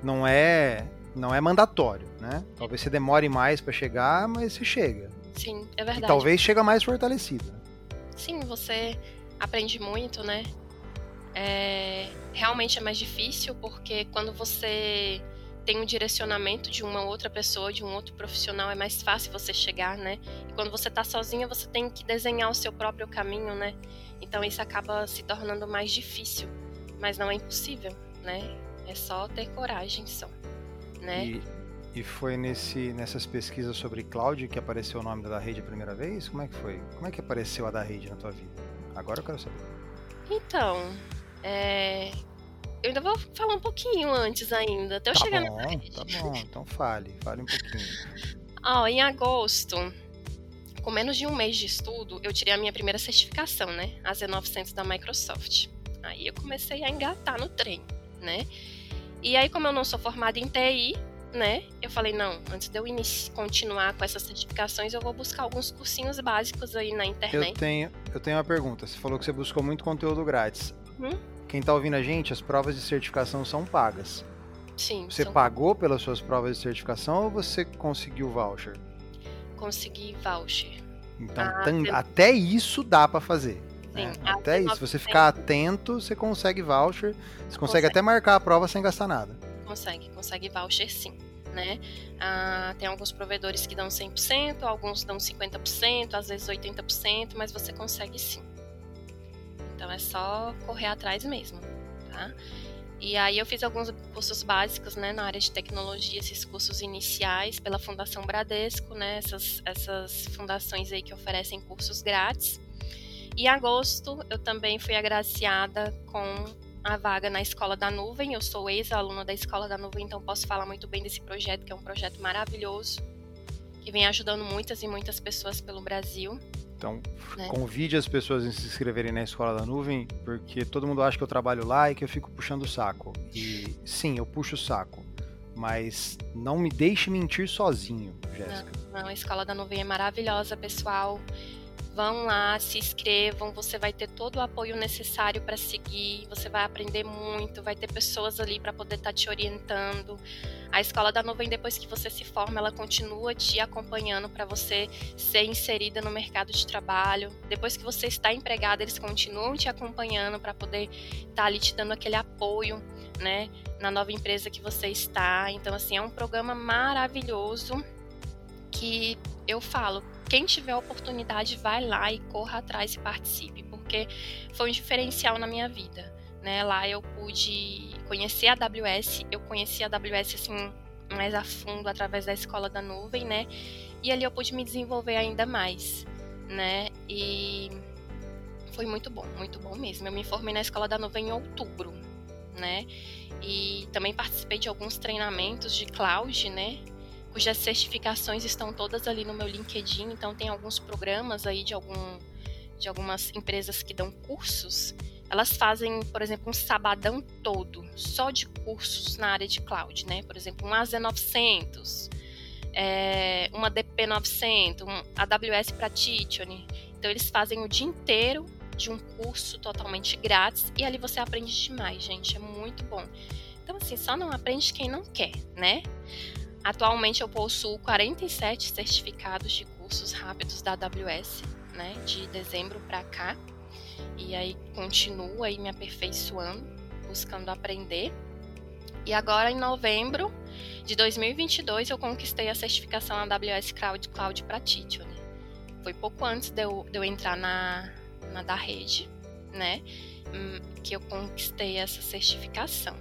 não é não é mandatório, né? Talvez você demore mais para chegar, mas você chega. Sim, é verdade. E talvez chega mais fortalecido. Sim, você aprende muito, né? É, realmente é mais difícil porque quando você tem um direcionamento de uma outra pessoa, de um outro profissional, é mais fácil você chegar, né? E quando você tá sozinha, você tem que desenhar o seu próprio caminho, né? Então isso acaba se tornando mais difícil, mas não é impossível, né? É só ter coragem só né? E, e foi nesse, nessas pesquisas sobre cloud que apareceu o nome da rede a primeira vez? Como é que foi? Como é que apareceu a da rede na tua vida? Agora eu quero saber. Então, é... eu ainda vou falar um pouquinho antes ainda, até eu tá chegar bom, na rede. Tá bom, então fale, fale um pouquinho. Ó, oh, em agosto, com menos de um mês de estudo, eu tirei a minha primeira certificação, né? A Z900 da Microsoft. Aí eu comecei a engatar no trem, né? E aí, como eu não sou formada em TI, né? Eu falei, não, antes de eu continuar com essas certificações, eu vou buscar alguns cursinhos básicos aí na internet. Eu tenho, eu tenho uma pergunta. Você falou que você buscou muito conteúdo grátis. Uhum. Quem tá ouvindo a gente, as provas de certificação são pagas. Sim. Você pagou pelas suas provas de certificação ou você conseguiu voucher? Consegui voucher. Então, ah, até isso dá para fazer. Sim, é, até isso. Se você ficar atento, você consegue voucher. Você consegue, consegue, até marcar a prova sem gastar nada. Consegue, consegue voucher sim. Né? Ah, tem alguns provedores que dão 100%, alguns dão 50%, às vezes 80%, mas você consegue sim. Então é só correr atrás mesmo, tá? E aí eu fiz alguns cursos básicos, né, na área de tecnologia, esses cursos iniciais pela Fundação Bradesco, né, essas, essas fundações aí que oferecem cursos grátis. Em agosto, eu também fui agraciada com a vaga na Escola da Nuvem. Eu sou ex-aluna da Escola da Nuvem, então posso falar muito bem desse projeto, que é um projeto maravilhoso, que vem ajudando muitas e muitas pessoas pelo Brasil. Então, né? convide as pessoas a se inscreverem na Escola da Nuvem, porque todo mundo acha que eu trabalho lá e que eu fico puxando o saco. E sim, eu puxo o saco. Mas não me deixe mentir sozinho, Jéssica. Não, não, a Escola da Nuvem é maravilhosa, pessoal. Vão lá, se inscrevam, você vai ter todo o apoio necessário para seguir, você vai aprender muito, vai ter pessoas ali para poder estar tá te orientando. A escola da nuvem, depois que você se forma, ela continua te acompanhando para você ser inserida no mercado de trabalho. Depois que você está empregada, eles continuam te acompanhando para poder estar tá ali te dando aquele apoio, né, na nova empresa que você está. Então, assim, é um programa maravilhoso que eu falo, quem tiver oportunidade, vai lá e corra atrás e participe, porque foi um diferencial na minha vida. Né? Lá eu pude conhecer a AWS, eu conheci a AWS assim mais a fundo através da escola da nuvem, né? E ali eu pude me desenvolver ainda mais, né? E foi muito bom, muito bom mesmo. Eu me formei na escola da nuvem em outubro, né? E também participei de alguns treinamentos de cloud, né? Cujas certificações estão todas ali no meu LinkedIn, então tem alguns programas aí de algum de algumas empresas que dão cursos. Elas fazem, por exemplo, um sabadão todo só de cursos na área de cloud, né? Por exemplo, um AZ900, é, uma DP900, um AWS para Titione. Então eles fazem o dia inteiro de um curso totalmente grátis e ali você aprende demais, gente, é muito bom. Então assim, só não aprende quem não quer, né? Atualmente eu possuo 47 certificados de cursos rápidos da AWS, né, de dezembro para cá. E aí continuo aí me aperfeiçoando, buscando aprender. E agora em novembro de 2022 eu conquistei a certificação AWS Cloud Cloud para Titione. Foi pouco antes de eu, de eu entrar na, na da rede, né, hum, que eu conquistei essa certificação.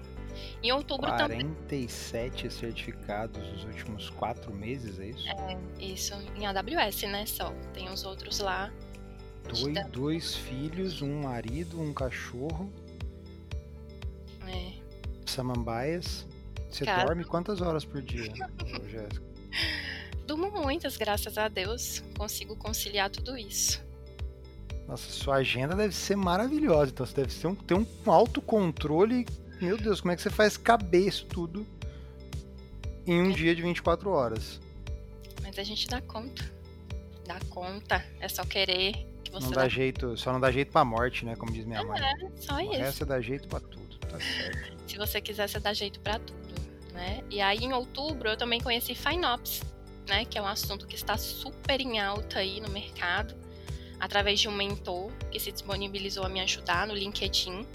Em outubro 47 também. 47 certificados nos últimos quatro meses, é isso? É, isso, em AWS, né? Só. Tem os outros lá. Dois, dois filhos, um marido, um cachorro. É. Samambaias. Você Cara. dorme quantas horas por dia, Jéssica? Durmo muitas, graças a Deus. Consigo conciliar tudo isso. Nossa, sua agenda deve ser maravilhosa. Então você deve ter um, ter um autocontrole. Meu Deus, como é que você faz caber isso tudo em um dia de 24 horas? Mas a gente dá conta. Dá conta. É só querer que você Não dá jeito, só não dá jeito pra morte, né? Como diz minha mãe. É, só isso. resto dá jeito pra tudo, tá certo. Se você quiser, você dá jeito pra tudo, né? E aí, em outubro, eu também conheci FinOps, né? Que é um assunto que está super em alta aí no mercado, através de um mentor que se disponibilizou a me ajudar no LinkedIn.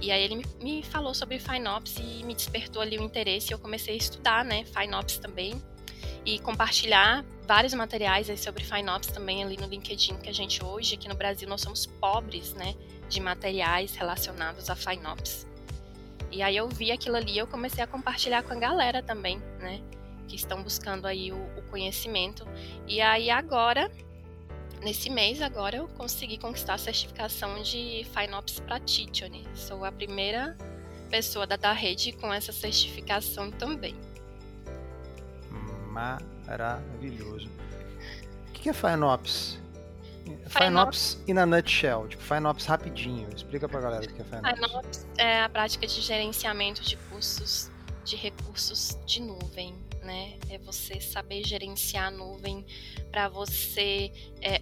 E aí ele me, falou sobre FinOps e me despertou ali o interesse. E eu comecei a estudar, né? FinOps também. E compartilhar vários materiais aí sobre FinOps também ali no LinkedIn, que a gente hoje, aqui no Brasil, nós somos pobres, né? De materiais relacionados a FinOps. E aí eu vi aquilo ali, eu comecei a compartilhar com a galera também, né? Que estão buscando aí o, o conhecimento. E aí agora, nesse mês agora, eu consegui conquistar a certificação de FinOps para Titione. Sou a primeira pessoa da, da rede com essa certificação também. Maravilhoso. O que é FinOps? FinOps- FinOps in a nutshell, tipo, FinOps rapidinho. Explica pra galera o que é FinOps. FinOps é a prática de gerenciamento de custos de recursos de nuvem, né? É você saber gerenciar a nuvem para você é,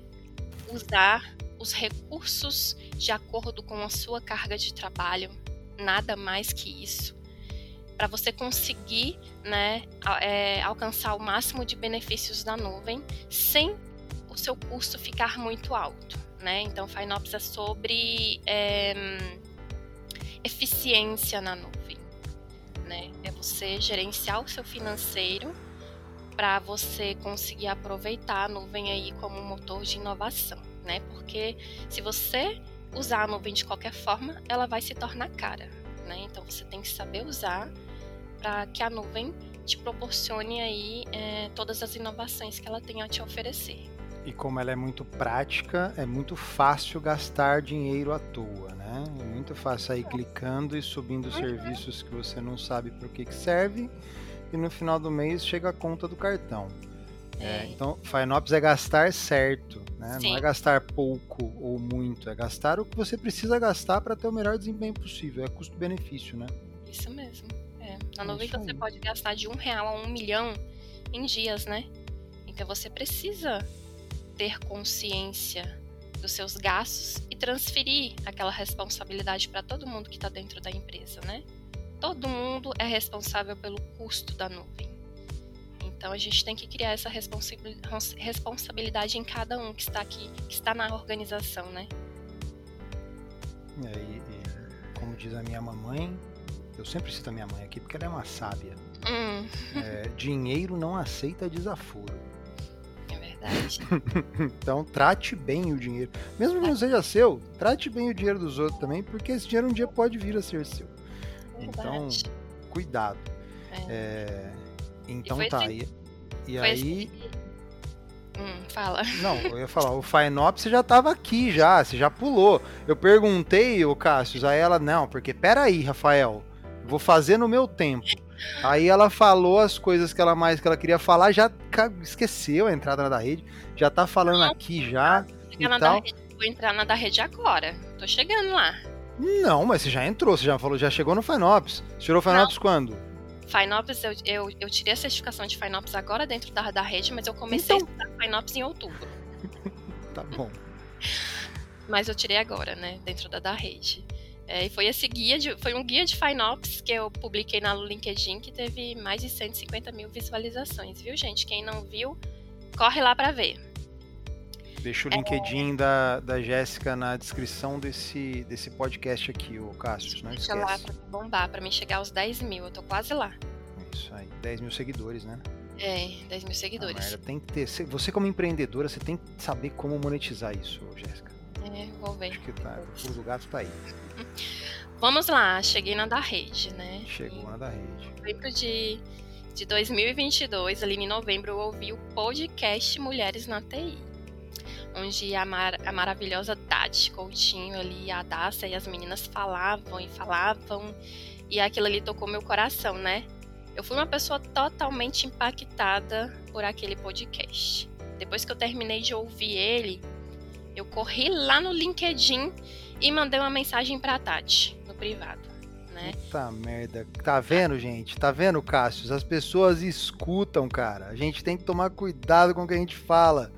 usar os recursos de acordo com a sua carga de trabalho, nada mais que isso. Para você conseguir né, é, alcançar o máximo de benefícios da nuvem sem o seu custo ficar muito alto. Né? Então, FinOps é sobre é, eficiência na nuvem. Né? É você gerenciar o seu financeiro para você conseguir aproveitar a nuvem aí como um motor de inovação, né? Porque se você usar a nuvem de qualquer forma, ela vai se tornar cara, né? Então você tem que saber usar para que a nuvem te proporcione aí é, todas as inovações que ela tem a te oferecer. E como ela é muito prática, é muito fácil gastar dinheiro à toa, né? É muito fácil sair clicando e subindo Uhum. serviços que você não sabe para que que serve e no final do mês chega a conta do cartão. É, É, então, FinOps é gastar certo, né? Não Sim. é gastar pouco ou muito, é gastar o que você precisa gastar para ter o melhor desempenho possível. É custo-benefício, né? Isso mesmo. É. Na É isso você pode gastar de um real a um milhão em dias, né? Então você precisa ter consciência dos seus gastos e transferir aquela responsabilidade para todo mundo que está dentro da empresa, né? Todo mundo é responsável pelo custo da nuvem. Então a gente tem que criar essa responsabil- responsabilidade em cada um que está aqui, que está na organização, né? E aí, e, como diz a minha mamãe, eu sempre cito a minha mãe aqui porque ela é uma sábia. Hum, É, dinheiro não aceita desaforo. é verdade. Então trate bem o dinheiro. Mesmo que não seja seu, trate bem o dinheiro dos outros também, porque esse dinheiro um dia pode vir a ser seu. Então, cuidado. É. É, então tá. assim- E, e Foi aí. assim Hum, fala. Não, eu ia falar, o FinOps já tava aqui já, você já pulou. Eu perguntei, o Cássio, aí ela, não, porque peraí, Rafael, vou fazer no meu tempo. Aí ela falou as coisas que ela mais que ela queria falar, já esqueceu a entrada na da rede, já tá falando aqui já. Chegar na e da rede, vou entrar na da rede agora. Tô chegando lá. Não, mas você já entrou, você já falou, já chegou no FinOps. Você tirou FinOps quando? FinOps, eu, eu, eu, tirei a certificação de FinOps agora dentro da, da rede, mas eu comecei então... a estudar FinOps em outubro. tá bom. Mas eu tirei agora, né, dentro da, da rede. É, e foi esse guia, de, foi um guia de FinOps que eu publiquei na LinkedIn que teve mais de 150 mil visualizações, viu, gente? Quem não viu, corre lá para ver. Deixa o LinkedIn é... da, da Jéssica na descrição desse, desse podcast aqui, o Cássio. Não Deixa esquece. lá pra bombar, pra mim chegar aos 10 mil. Eu tô quase lá. Isso aí, 10 mil seguidores, né? É, 10 mil seguidores. Ah, tem que ter. Você, como empreendedora, você tem que saber como monetizar isso, Jéssica. É, vou ver. Acho que tá, o do gato tá aí. Vamos lá, cheguei na da rede, né? Chegou na da rede. Novembro de, de 2022, ali em novembro, eu ouvi o podcast Mulheres na TI onde a, mar, a maravilhosa Tati Coutinho ali, a Daça e as meninas falavam e falavam, e aquilo ali tocou meu coração, né? Eu fui uma pessoa totalmente impactada por aquele podcast. Depois que eu terminei de ouvir ele, eu corri lá no LinkedIn e mandei uma mensagem pra Tati, no privado. Né? Puta merda. Tá vendo, gente? Tá vendo, Cássio? As pessoas escutam, cara. A gente tem que tomar cuidado com o que a gente fala.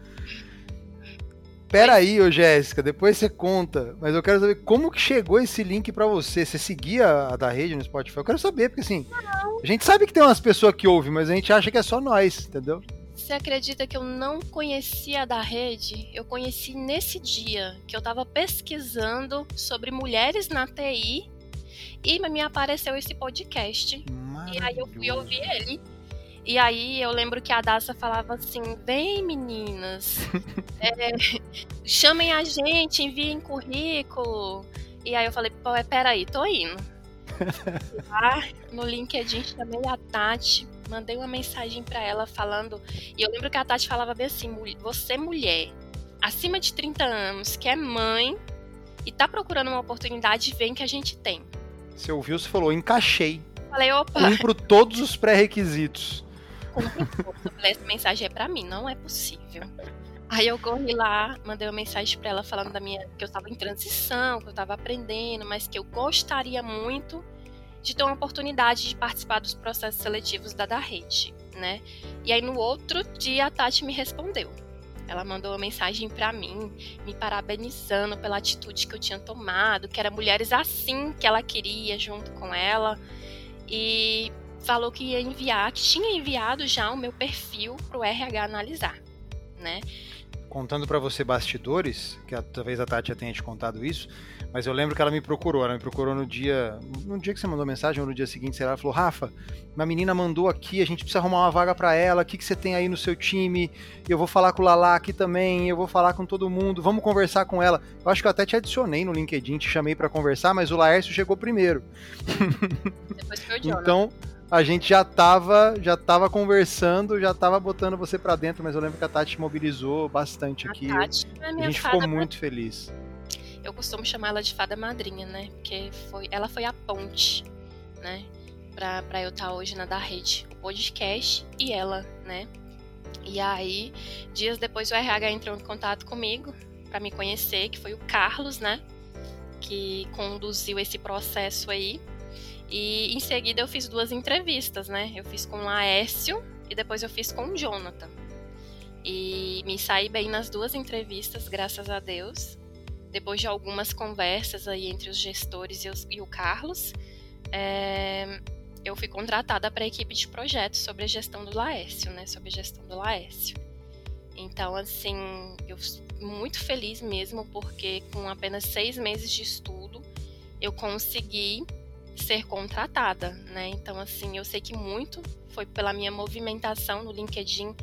Pera aí, ô Jéssica, depois você conta. Mas eu quero saber como que chegou esse link para você. Você seguia a da rede no Spotify? Eu quero saber, porque assim, não. a gente sabe que tem umas pessoas que ouvem, mas a gente acha que é só nós, entendeu? Você acredita que eu não conhecia a da rede? Eu conheci nesse dia que eu tava pesquisando sobre mulheres na TI e me apareceu esse podcast. E aí eu fui ouvir ele. E aí eu lembro que a Daça falava assim: vem meninas, é, chamem a gente, enviem currículo. E aí eu falei: pô, é, peraí, tô indo. Lá no LinkedIn chamei a Tati, mandei uma mensagem para ela falando. E eu lembro que a Tati falava bem assim: você mulher, acima de 30 anos, que é mãe e tá procurando uma oportunidade, vem que a gente tem. Você ouviu, você falou, encaixei. Falei, opa. Cumpro todos os pré-requisitos essa mensagem é para mim, não é possível. Aí eu corri lá, mandei uma mensagem para ela falando da minha que eu estava em transição, que eu estava aprendendo, mas que eu gostaria muito de ter uma oportunidade de participar dos processos seletivos da da rede, né? E aí no outro dia a Tati me respondeu. Ela mandou uma mensagem para mim, me parabenizando pela atitude que eu tinha tomado, que era mulheres assim que ela queria junto com ela. E falou que ia enviar, que tinha enviado já o meu perfil para o RH analisar, né? Contando para você bastidores, que talvez a Tati já tenha te contado isso, mas eu lembro que ela me procurou, ela me procurou no dia, no dia que você mandou mensagem ou no dia seguinte, sei lá, ela falou: "Rafa, uma menina mandou aqui, a gente precisa arrumar uma vaga para ela. O que que você tem aí no seu time? Eu vou falar com o Lala aqui também, eu vou falar com todo mundo. Vamos conversar com ela". Eu acho que eu até te adicionei no LinkedIn, te chamei para conversar, mas o Laércio chegou primeiro. Depois foi o Jonathan. Então, a gente já tava, já tava conversando, já tava botando você para dentro, mas eu lembro que a Tati mobilizou bastante a aqui. Tati é a gente ficou muito feliz. Eu costumo chamar ela de fada madrinha, né? Porque foi, ela foi a ponte, né? Pra, pra eu estar tá hoje na da rede, o podcast e ela, né? E aí, dias depois o RH entrou em contato comigo para me conhecer, que foi o Carlos, né? Que conduziu esse processo aí. E em seguida eu fiz duas entrevistas, né? Eu fiz com o Aécio e depois eu fiz com o Jonathan. E me saí bem nas duas entrevistas, graças a Deus. Depois de algumas conversas aí entre os gestores e, os, e o Carlos, é, eu fui contratada para a equipe de projetos sobre a gestão do Laércio, né? Sobre a gestão do Laércio. Então, assim, eu muito feliz mesmo, porque com apenas seis meses de estudo, eu consegui ser contratada, né? Então, assim, eu sei que muito foi pela minha movimentação no LinkedIn,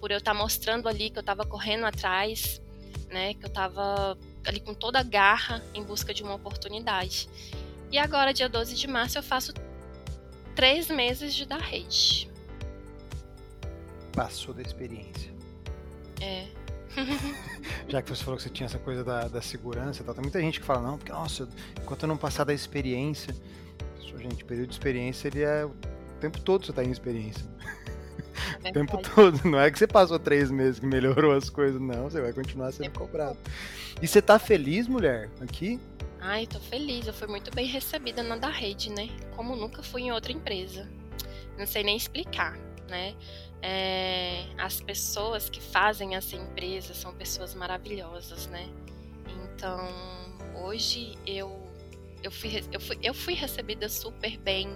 por eu estar tá mostrando ali que eu estava correndo atrás, né? Que eu estava ali com toda a garra em busca de uma oportunidade. E agora, dia 12 de março, eu faço três meses de da rede. Passou da experiência. É. Já que você falou que você tinha essa coisa da, da segurança e tal, tem muita gente que fala, não, porque, nossa, enquanto eu não passar da experiência, gente, período de experiência, ele é o tempo todo você tá em experiência. É o tempo todo. Não é que você passou três meses que melhorou as coisas, não. Você vai continuar sendo cobrado. E você tá feliz, mulher, aqui? Ai, tô feliz. Eu fui muito bem recebida na da rede, né? Como nunca fui em outra empresa. não sei nem explicar, né? É, as pessoas que fazem essa empresa são pessoas maravilhosas, né? Então, hoje eu eu fui, eu, fui, eu fui recebida super bem.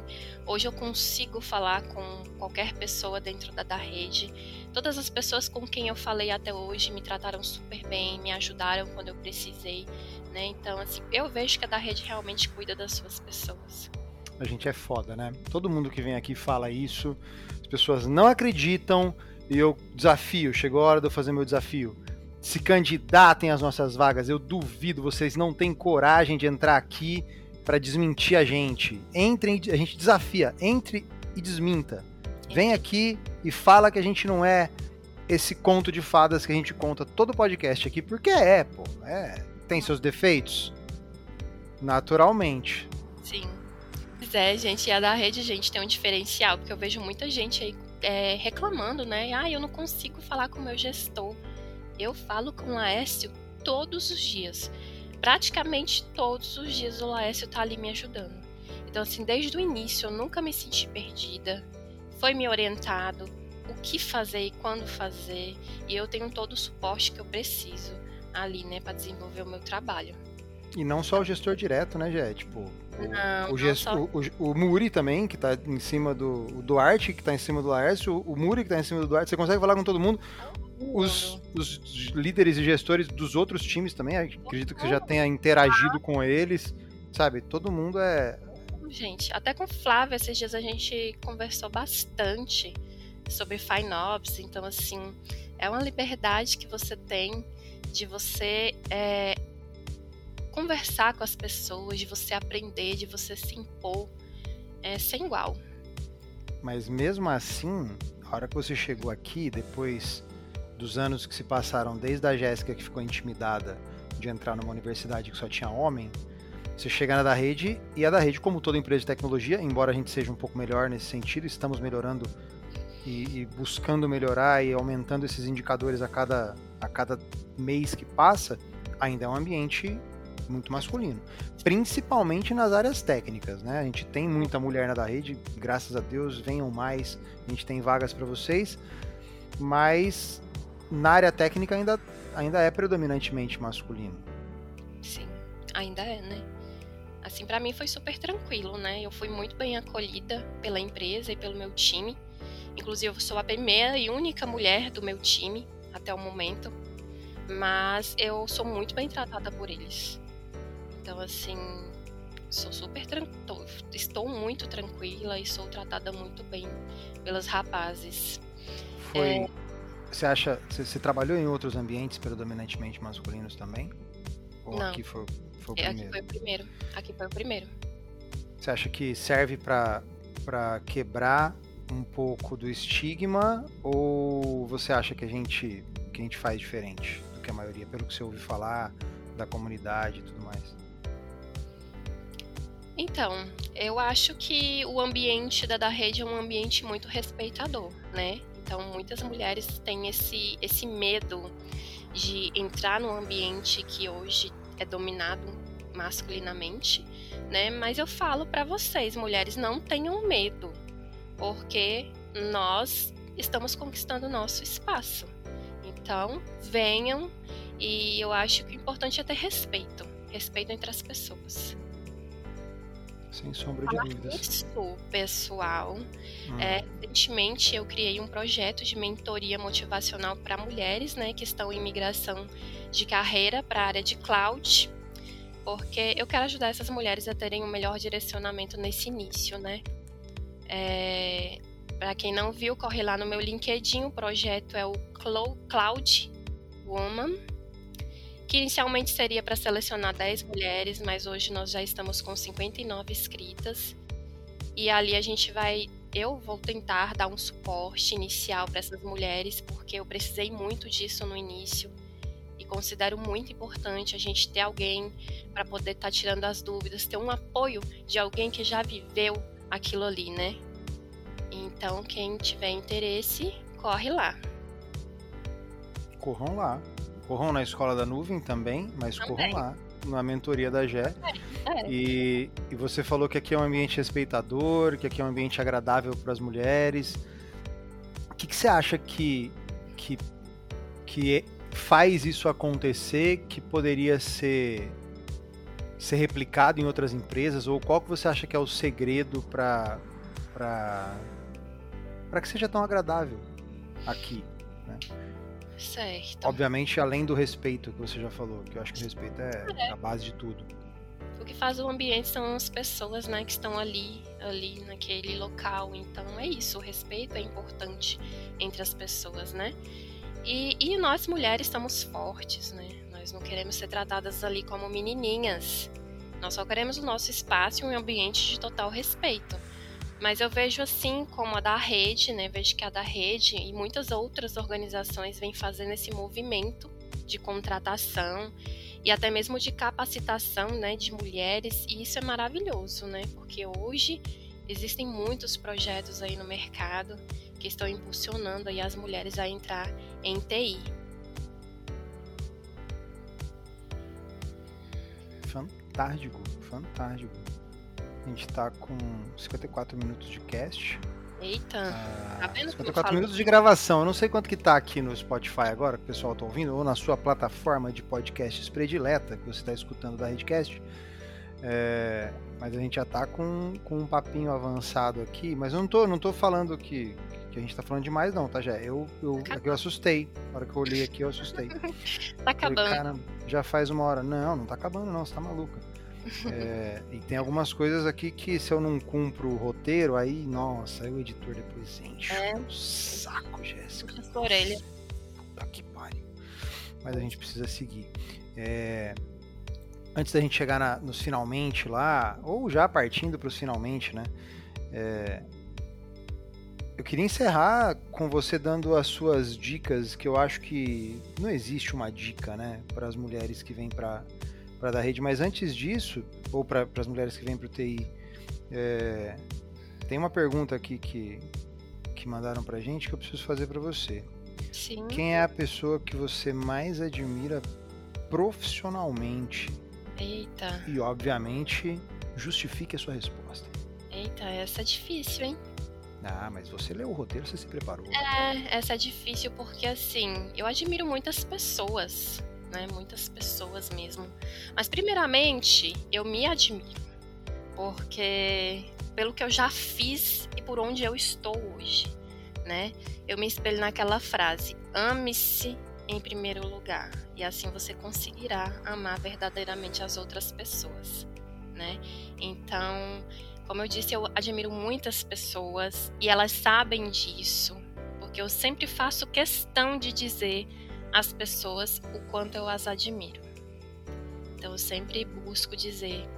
Hoje eu consigo falar com qualquer pessoa dentro da, da rede. Todas as pessoas com quem eu falei até hoje me trataram super bem, me ajudaram quando eu precisei. Né? Então, assim, eu vejo que a da rede realmente cuida das suas pessoas. A gente é foda, né? Todo mundo que vem aqui fala isso. As pessoas não acreditam e eu desafio. Chegou a hora de eu fazer meu desafio se candidatem às nossas vagas. Eu duvido, vocês não têm coragem de entrar aqui para desmentir a gente. Entrem, a gente desafia, entre e desminta. Vem aqui e fala que a gente não é esse conto de fadas que a gente conta todo podcast aqui, porque é, pô. É, tem seus defeitos? Naturalmente. Sim. Pois é, gente, e a da rede, gente, tem um diferencial, porque eu vejo muita gente aí é, reclamando, né? Ah, eu não consigo falar com o meu gestor. Eu falo com o Laércio todos os dias. Praticamente todos os dias o Laércio tá ali me ajudando. Então, assim, desde o início eu nunca me senti perdida. Foi me orientado o que fazer e quando fazer. E eu tenho todo o suporte que eu preciso ali, né, para desenvolver o meu trabalho. E não só o gestor direto, né, Jé? Tipo, o, não, o, o, o, Muri também, que tá em cima do. O Duarte, que tá em cima do Laércio, o Muri, que tá em cima do Duarte. Você consegue falar com todo mundo? Os, os líderes e gestores dos outros times também, acredito que você já tenha interagido com eles, sabe? Todo mundo é. Gente, até com o Flávio, esses dias a gente conversou bastante sobre FineOps, então, assim, é uma liberdade que você tem de você é, conversar com as pessoas, de você aprender, de você se impor é, sem igual. Mas mesmo assim, a hora que você chegou aqui, depois dos anos que se passaram desde a Jéssica que ficou intimidada de entrar numa universidade que só tinha homem, você chega na da rede e a da rede, como toda empresa de tecnologia, embora a gente seja um pouco melhor nesse sentido, estamos melhorando e, e buscando melhorar e aumentando esses indicadores a cada, a cada mês que passa, ainda é um ambiente muito masculino, principalmente nas áreas técnicas, né? A gente tem muita mulher na da rede, graças a Deus, venham mais, a gente tem vagas para vocês, mas na área técnica ainda, ainda é predominantemente masculino. Sim, ainda é, né? Assim, para mim foi super tranquilo, né? Eu fui muito bem acolhida pela empresa e pelo meu time. Inclusive, eu sou a primeira e única mulher do meu time até o momento, mas eu sou muito bem tratada por eles. Então, assim, sou super tranquila, estou muito tranquila e sou tratada muito bem pelos rapazes. Foi. É... Você acha. Você, você, trabalhou em outros ambientes predominantemente masculinos também? Ou Não. aqui foi, foi o primeiro? Aqui foi o primeiro. Aqui foi o primeiro. Você acha que serve para quebrar um pouco do estigma ou você acha que a gente que a gente faz diferente do que a maioria, pelo que você ouve falar da comunidade e tudo mais? Então, eu acho que o ambiente da, da rede é um ambiente muito respeitador, né? Então, muitas mulheres têm esse, esse medo de entrar num ambiente que hoje é dominado masculinamente, né? Mas eu falo para vocês, mulheres, não tenham medo, porque nós estamos conquistando o nosso espaço. Então, venham e eu acho que o importante é ter respeito, respeito entre as pessoas. Sem sombra de dúvidas. Isso, pessoal. Hum. É, recentemente eu criei um projeto de mentoria motivacional para mulheres, né, que estão em migração de carreira para a área de cloud, porque eu quero ajudar essas mulheres a terem um melhor direcionamento nesse início, né? É, para quem não viu, corre lá no meu LinkedIn. O projeto é o Cloud Woman que inicialmente seria para selecionar 10 mulheres, mas hoje nós já estamos com 59 inscritas. E ali a gente vai, eu vou tentar dar um suporte inicial para essas mulheres, porque eu precisei muito disso no início e considero muito importante a gente ter alguém para poder estar tá tirando as dúvidas, ter um apoio de alguém que já viveu aquilo ali, né? Então, quem tiver interesse, corre lá. Corram lá. Corram na escola da nuvem também, mas também. corram lá, na mentoria da Gé. Certo. E, e você falou que aqui é um ambiente respeitador, que aqui é um ambiente agradável para as mulheres. O que, que você acha que, que, que faz isso acontecer, que poderia ser, ser replicado em outras empresas? Ou qual que você acha que é o segredo para para que seja tão agradável aqui? Né? Certo. Obviamente, além do respeito que você já falou, que eu acho que o respeito é, É. a base de tudo. O que faz o ambiente são as pessoas, né, que estão ali, ali naquele local. Então é isso, o respeito é importante entre as pessoas, né? E, e nós mulheres estamos fortes, né? Nós não queremos ser tratadas ali como menininhas. Nós só queremos o nosso espaço e um ambiente de total respeito. Mas eu vejo assim como a da rede, né? Vejo que a da rede e muitas outras organizações vêm fazendo esse movimento de contratação e até mesmo de capacitação, né, de mulheres, e isso é maravilhoso, né? Porque hoje existem muitos projetos aí no mercado que estão impulsionando aí as mulheres a entrar em TI. Fantástico, fantástico. A gente tá com 54 minutos de cast. Eita, Ah, Tá vendo como 54 fala? minutos de gravação. Eu não sei quanto que tá aqui no Spotify agora, que o pessoal tá ouvindo, ou na sua plataforma de podcasts predileta, que você está escutando da Redcast. É, mas a gente já tá com, com um papinho avançado aqui, mas eu não tô, não tô falando que, que a gente tá falando demais, não, tá, Jé? Eu, eu, que eu assustei. Na hora que eu olhei aqui, eu assustei. tá Falei, acabando. Caramba, já faz uma hora. Não, não tá acabando, não, você tá maluca. É, e tem algumas coisas aqui que se eu não cumpro o roteiro, aí, nossa, aí o editor depois enche É. o saco, Jéssica. Puxa orelha. Puta que pariu. Mas a gente precisa seguir. É, antes da gente chegar na- nos finalmente lá, ou já partindo para os finalmente, né? é, eu queria encerrar com você dando as suas dicas, que eu acho que não existe uma dica, né, para as mulheres que vêm para para da rede, mas antes disso, ou para as mulheres que vêm para o TI, é, tem uma pergunta aqui que, que mandaram pra gente que eu preciso fazer para você. Sim. Quem é a pessoa que você mais admira profissionalmente? Eita, E, obviamente, justifique a sua resposta. eita, essa é difícil, hein? Ah, mas você leu o roteiro, você se preparou. É, essa é difícil porque assim, eu admiro muitas pessoas, né? Muitas pessoas mesmo. Mas primeiramente, eu me admiro. Porque pelo que eu já fiz e por onde eu estou hoje, né? Eu me espelho naquela frase: ame-se em primeiro lugar, e assim você conseguirá amar verdadeiramente as outras pessoas, né? Então, como eu disse, eu admiro muitas pessoas e elas sabem disso, porque eu sempre faço questão de dizer às pessoas o quanto eu as admiro. Então eu sempre busco dizer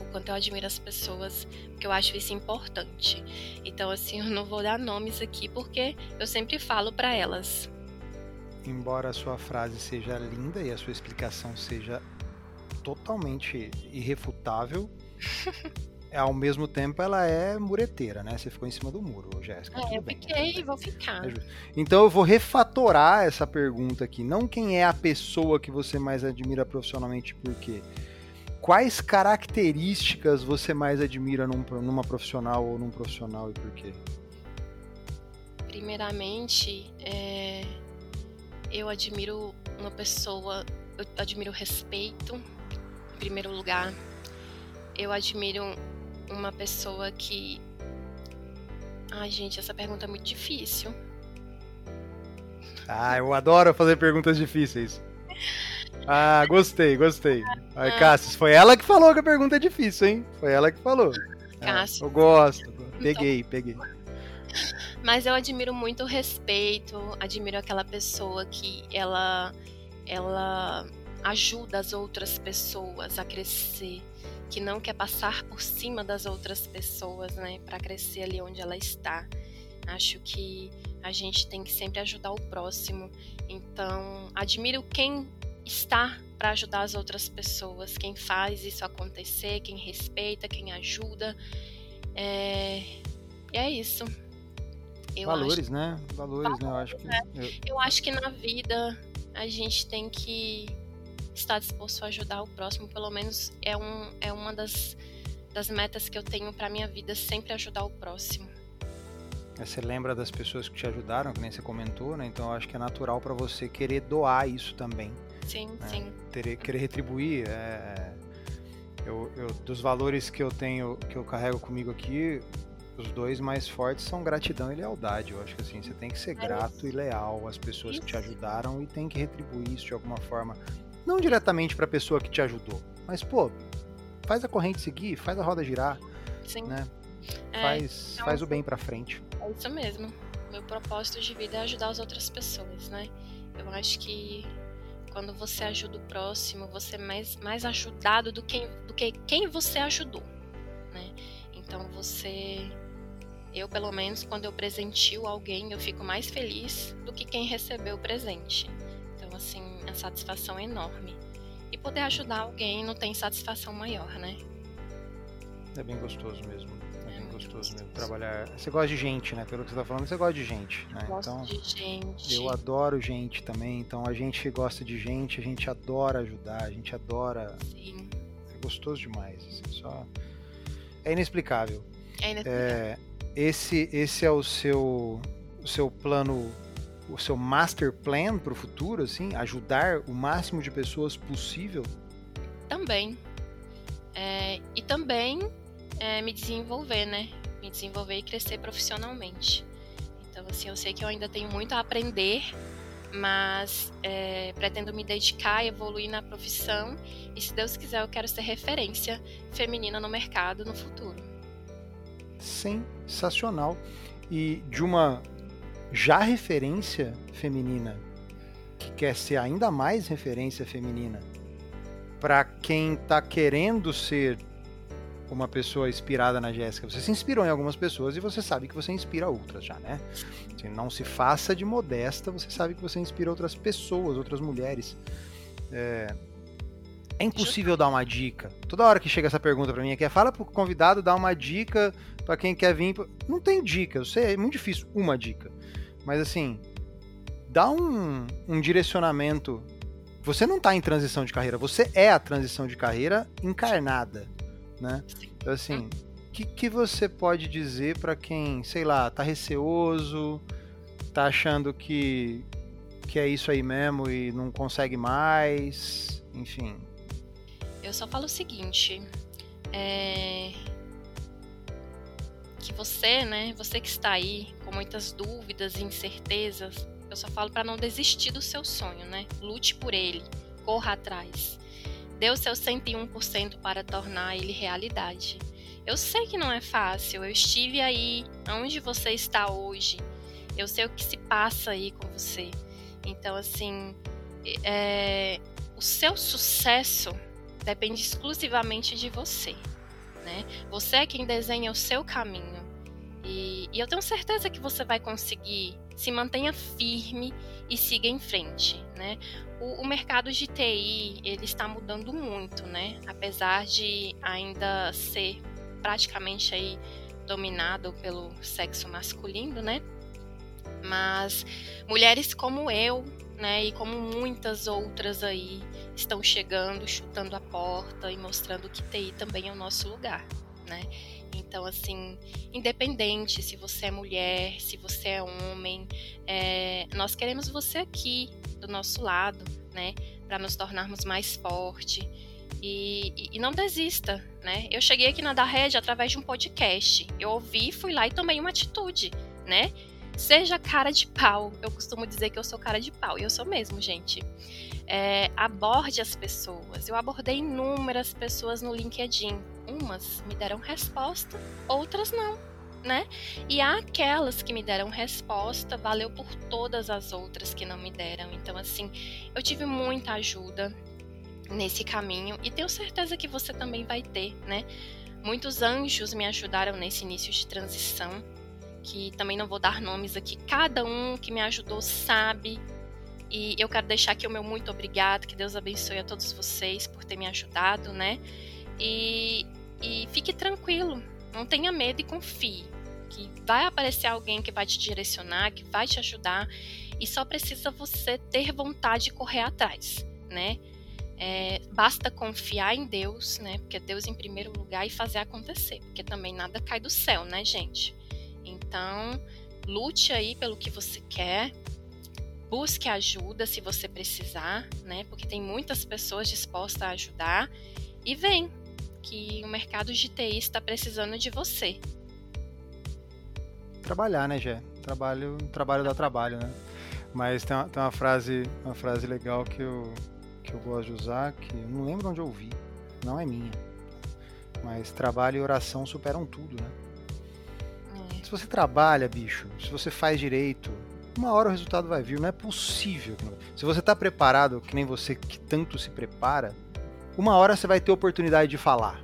o quanto eu admiro as pessoas, porque eu acho isso importante. Então assim, eu não vou dar nomes aqui porque eu sempre falo para elas. Embora a sua frase seja linda e a sua explicação seja totalmente irrefutável, ao mesmo tempo ela é mureteira, né? Você ficou em cima do muro, Jéssica. É, eu bem. fiquei e vou ficar. É. Então eu vou refatorar essa pergunta aqui. Não quem é a pessoa que você mais admira profissionalmente, por quê? Quais características você mais admira num- numa profissional ou num profissional e por quê? Primeiramente, é, eu admiro uma pessoa, eu admiro respeito, em primeiro lugar. Eu admiro uma pessoa que. Ai, gente, essa pergunta é muito difícil. Ah, eu adoro fazer perguntas difíceis. Ah, gostei, gostei. Ai, Ah. Cassius, foi ela que falou que a pergunta é difícil, hein? Foi ela que falou. Ah, Cassius. eu gosto. Peguei, peguei. Mas eu admiro muito o respeito, admiro aquela pessoa que ela, ela ajuda as outras pessoas a crescer, que não quer passar por cima das outras pessoas, né, para crescer ali onde ela está. Acho que a gente tem que sempre ajudar o próximo. Então, admiro quem está para ajudar as outras pessoas, quem faz isso acontecer, quem respeita, quem ajuda. É... E é isso. Eu acho Valores, né? Valores, né? Eu acho que. eu- eu acho que na vida a gente tem que está disposto a ajudar o próximo, pelo menos é, um, é uma das, das metas que eu tenho para minha vida, sempre ajudar o próximo. Você lembra das pessoas que te ajudaram, que nem você comentou, né? Então eu acho que é natural para você querer doar isso também. Sim, né? sim. Ter, querer retribuir. É... Eu, eu, dos valores que eu tenho, que eu carrego comigo aqui, os dois mais fortes são gratidão e lealdade. Eu acho que assim, você tem que ser é grato e leal às pessoas que te ajudaram e tem que retribuir isso de alguma forma. Não diretamente para a pessoa que te ajudou, mas pô, faz a corrente seguir, faz a roda girar, Sim. né? É, faz, então, faz o bem para frente. É isso mesmo. Meu propósito de vida é ajudar as outras pessoas, né? Eu acho que quando você ajuda o próximo, você é mais, mais ajudado do que, do que quem você ajudou, né? Então você eu, pelo menos, quando eu presentio alguém, eu fico mais feliz do que quem recebeu o presente. Então, assim, satisfação é enorme. E poder ajudar alguém não tem satisfação maior, né? É bem gostoso mesmo. É, bem gostoso mesmo trabalhar. Você gosta de gente, né? Pelo que você tá falando, você gosta de gente, né? Gosto então, de gente. Eu adoro gente também. Então, a gente gosta de gente, a gente adora ajudar, a gente adora. Sim. É gostoso demais. Assim, só... É inexplicável. É inexplicável. É, esse, esse é o seu, o seu plano, o seu master plan para o futuro, assim, ajudar o máximo de pessoas possível? Também. É, e também é, me desenvolver, né? Me desenvolver e crescer profissionalmente. Então, assim, eu sei que eu ainda tenho muito a aprender, mas é, pretendo me dedicar e evoluir na profissão. E se Deus quiser, eu quero ser referência feminina no mercado no futuro sensacional e de uma já referência feminina que quer ser ainda mais referência feminina para quem está querendo ser uma pessoa inspirada na Jéssica. Você se inspirou em algumas pessoas e você sabe que você inspira outras já, né? Assim, não se faça de modesta, você sabe que você inspira outras pessoas, outras mulheres. É, é impossível dar uma dica. Toda hora que chega essa pergunta para mim aqui é fala pro convidado dar uma dica para quem quer vir. Não tem dica, eu sei, é muito difícil uma dica. Mas assim, dá um, um direcionamento. Você não tá em transição de carreira, você é a transição de carreira encarnada, né? Então assim, o que, que você pode dizer para quem, sei lá, tá receoso, tá achando que que é isso aí mesmo e não consegue mais, enfim, eu só falo o seguinte, é... que você, né, você que está aí com muitas dúvidas e incertezas, eu só falo para não desistir do seu sonho, né? Lute por ele, corra atrás. Dê o seu 101% para tornar ele realidade. Eu sei que não é fácil, eu estive aí, onde você está hoje. Eu sei o que se passa aí com você. Então, assim, é, o seu sucesso depende exclusivamente de você. Né? Você é quem desenha o seu caminho. E, e eu tenho certeza que você vai conseguir. Se mantenha firme e siga em frente, né? O, o, mercado de TI ele está mudando muito, né? Apesar de ainda ser praticamente aí dominado pelo sexo masculino, né? Mas mulheres como eu, né, e como muitas outras aí estão chegando, chutando a porta e mostrando que TI também é o nosso lugar, né? Então, assim, independente se você é mulher, se você é homem, é, nós queremos você aqui do nosso lado, né? Para nos tornarmos mais forte. E, e, não desista, né? Eu cheguei aqui na da Rede através de um podcast. Eu ouvi, fui lá e tomei uma atitude, né? Seja cara de pau. Eu costumo dizer que eu sou cara de pau. E eu sou mesmo, gente. É, aborde as pessoas. Eu abordei inúmeras pessoas no LinkedIn. Umas me deram resposta, outras não. Né? E aquelas que me deram resposta, valeu por todas as outras que não me deram. Então, assim, eu tive muita ajuda nesse caminho e tenho certeza que você também vai ter, né? Muitos anjos me ajudaram nesse início de transição que também não vou dar nomes aqui, cada um que me ajudou sabe. E eu quero deixar aqui o meu muito obrigado, que Deus abençoe a todos vocês por ter me ajudado, né? E, e fique tranquilo, não tenha medo e confie. Que vai aparecer alguém que vai te direcionar, que vai te ajudar, e só precisa você ter vontade de correr atrás, né? É, basta confiar em Deus, né? Porque Deus em primeiro lugar e fazer acontecer, porque também nada cai do céu, né, gente? Então, lute aí pelo que você quer, busque ajuda se você precisar, né? Porque tem muitas pessoas dispostas a ajudar e vem que o mercado de TI está precisando de você. Trabalhar, né, Gé? Trabalho, trabalho dá trabalho, né? Mas tem uma, tem uma frase, uma frase legal que eu, que eu gosto de usar, que eu não lembro onde eu ouvi, não é minha. Mas trabalho e oração superam tudo, né? É. Se você trabalha, bicho, se você faz direito, uma hora o resultado vai vir. Não é possível. Se você está preparado, que nem você que tanto se prepara, uma hora você vai ter oportunidade de falar.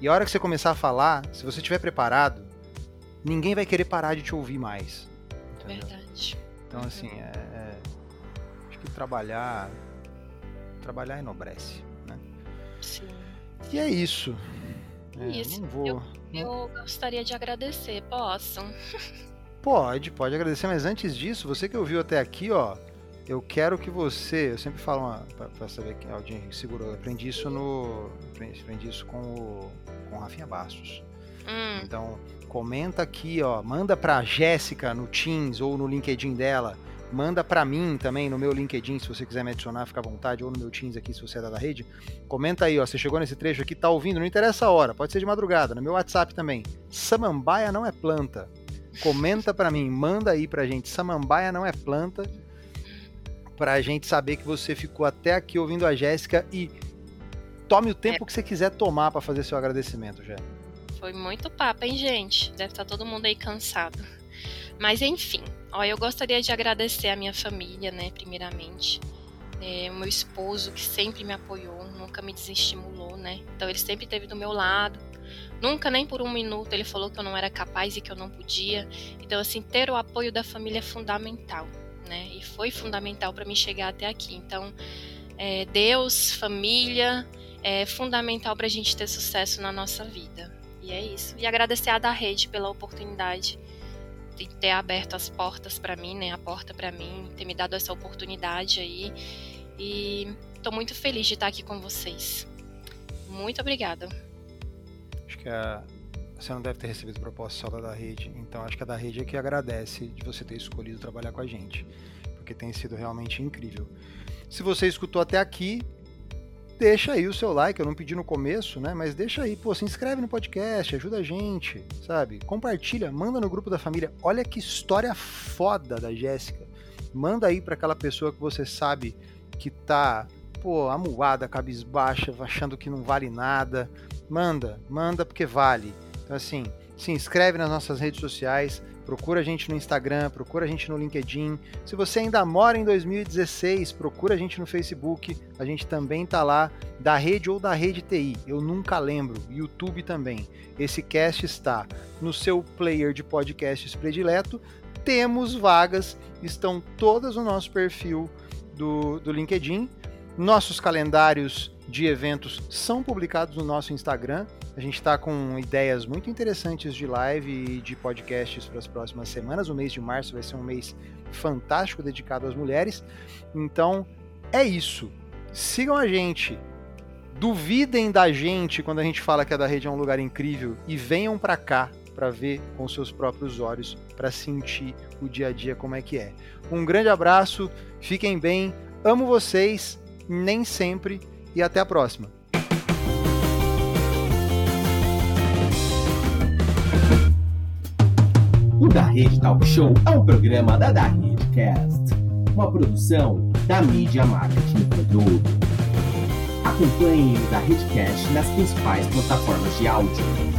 E a hora que você começar a falar, se você estiver preparado, ninguém vai querer parar de te ouvir mais. Entendeu? Verdade. Então, assim, é, é, acho que trabalhar. Trabalhar enobrece, né? Sim. E é isso. É, isso. Não vou. Eu, eu gostaria de agradecer, posso? Pode, pode agradecer, mas antes disso, você que ouviu até aqui, ó, eu quero que você, eu sempre falo uma, pra, pra saber que alguém segurou, eu aprendi isso no, aprendi isso com o, com o Rafinha Bastos. Hum. Então, comenta aqui, ó, manda pra Jéssica no Teams ou no LinkedIn dela, manda para mim também no meu LinkedIn, se você quiser me adicionar, fica à vontade, ou no meu Teams aqui, se você é da rede. Comenta aí, ó, você chegou nesse trecho aqui, tá ouvindo, não interessa a hora, pode ser de madrugada, no meu WhatsApp também. Samambaia não é planta. Comenta para mim, manda aí pra gente. Samambaia não é planta. Pra gente saber que você ficou até aqui ouvindo a Jéssica e tome o tempo é. que você quiser tomar para fazer seu agradecimento, Jé. Foi muito papo, hein, gente? Deve estar tá todo mundo aí cansado. Mas enfim, ó, eu gostaria de agradecer a minha família, né, primeiramente. É, o meu esposo, que sempre me apoiou, nunca me desestimulou, né? Então ele sempre esteve do meu lado. Nunca, nem por um minuto, ele falou que eu não era capaz e que eu não podia. Então, assim, ter o apoio da família é fundamental, né? E foi fundamental para mim chegar até aqui. Então, é, Deus, família, é fundamental para a gente ter sucesso na nossa vida. E é isso. E agradecer a da rede pela oportunidade de ter aberto as portas para mim, né? A porta para mim, ter me dado essa oportunidade aí. E estou muito feliz de estar aqui com vocês. Muito obrigada. Que a, você não deve ter recebido proposta só da rede, então acho que a da rede é que agradece de você ter escolhido trabalhar com a gente, porque tem sido realmente incrível. Se você escutou até aqui, deixa aí o seu like, eu não pedi no começo, né? Mas deixa aí, pô, se inscreve no podcast, ajuda a gente, sabe? Compartilha, manda no grupo da família. Olha que história foda da Jéssica. Manda aí para aquela pessoa que você sabe que tá, pô, amuada, cabisbaixa, achando que não vale nada manda, manda porque vale. Então, assim, se inscreve nas nossas redes sociais, procura a gente no Instagram, procura a gente no LinkedIn. Se você ainda mora em 2016, procura a gente no Facebook. A gente também tá lá, da rede ou da rede TI. Eu nunca lembro. YouTube também. Esse cast está no seu player de podcasts predileto. Temos vagas, estão todas no nosso perfil do, do LinkedIn. Nossos calendários de eventos são publicados no nosso Instagram. A gente está com ideias muito interessantes de live e de podcasts para as próximas semanas. O mês de março vai ser um mês fantástico dedicado às mulheres. Então é isso. Sigam a gente. Duvidem da gente quando a gente fala que a da rede é um lugar incrível e venham para cá para ver com seus próprios olhos, para sentir o dia a dia como é que é. Um grande abraço, fiquem bem, amo vocês, nem sempre e até a próxima. O Da Rede Talk Show é um programa da Da Redcast, uma produção da mídia marketing produto. Acompanhe o Da Redcast nas principais plataformas de áudio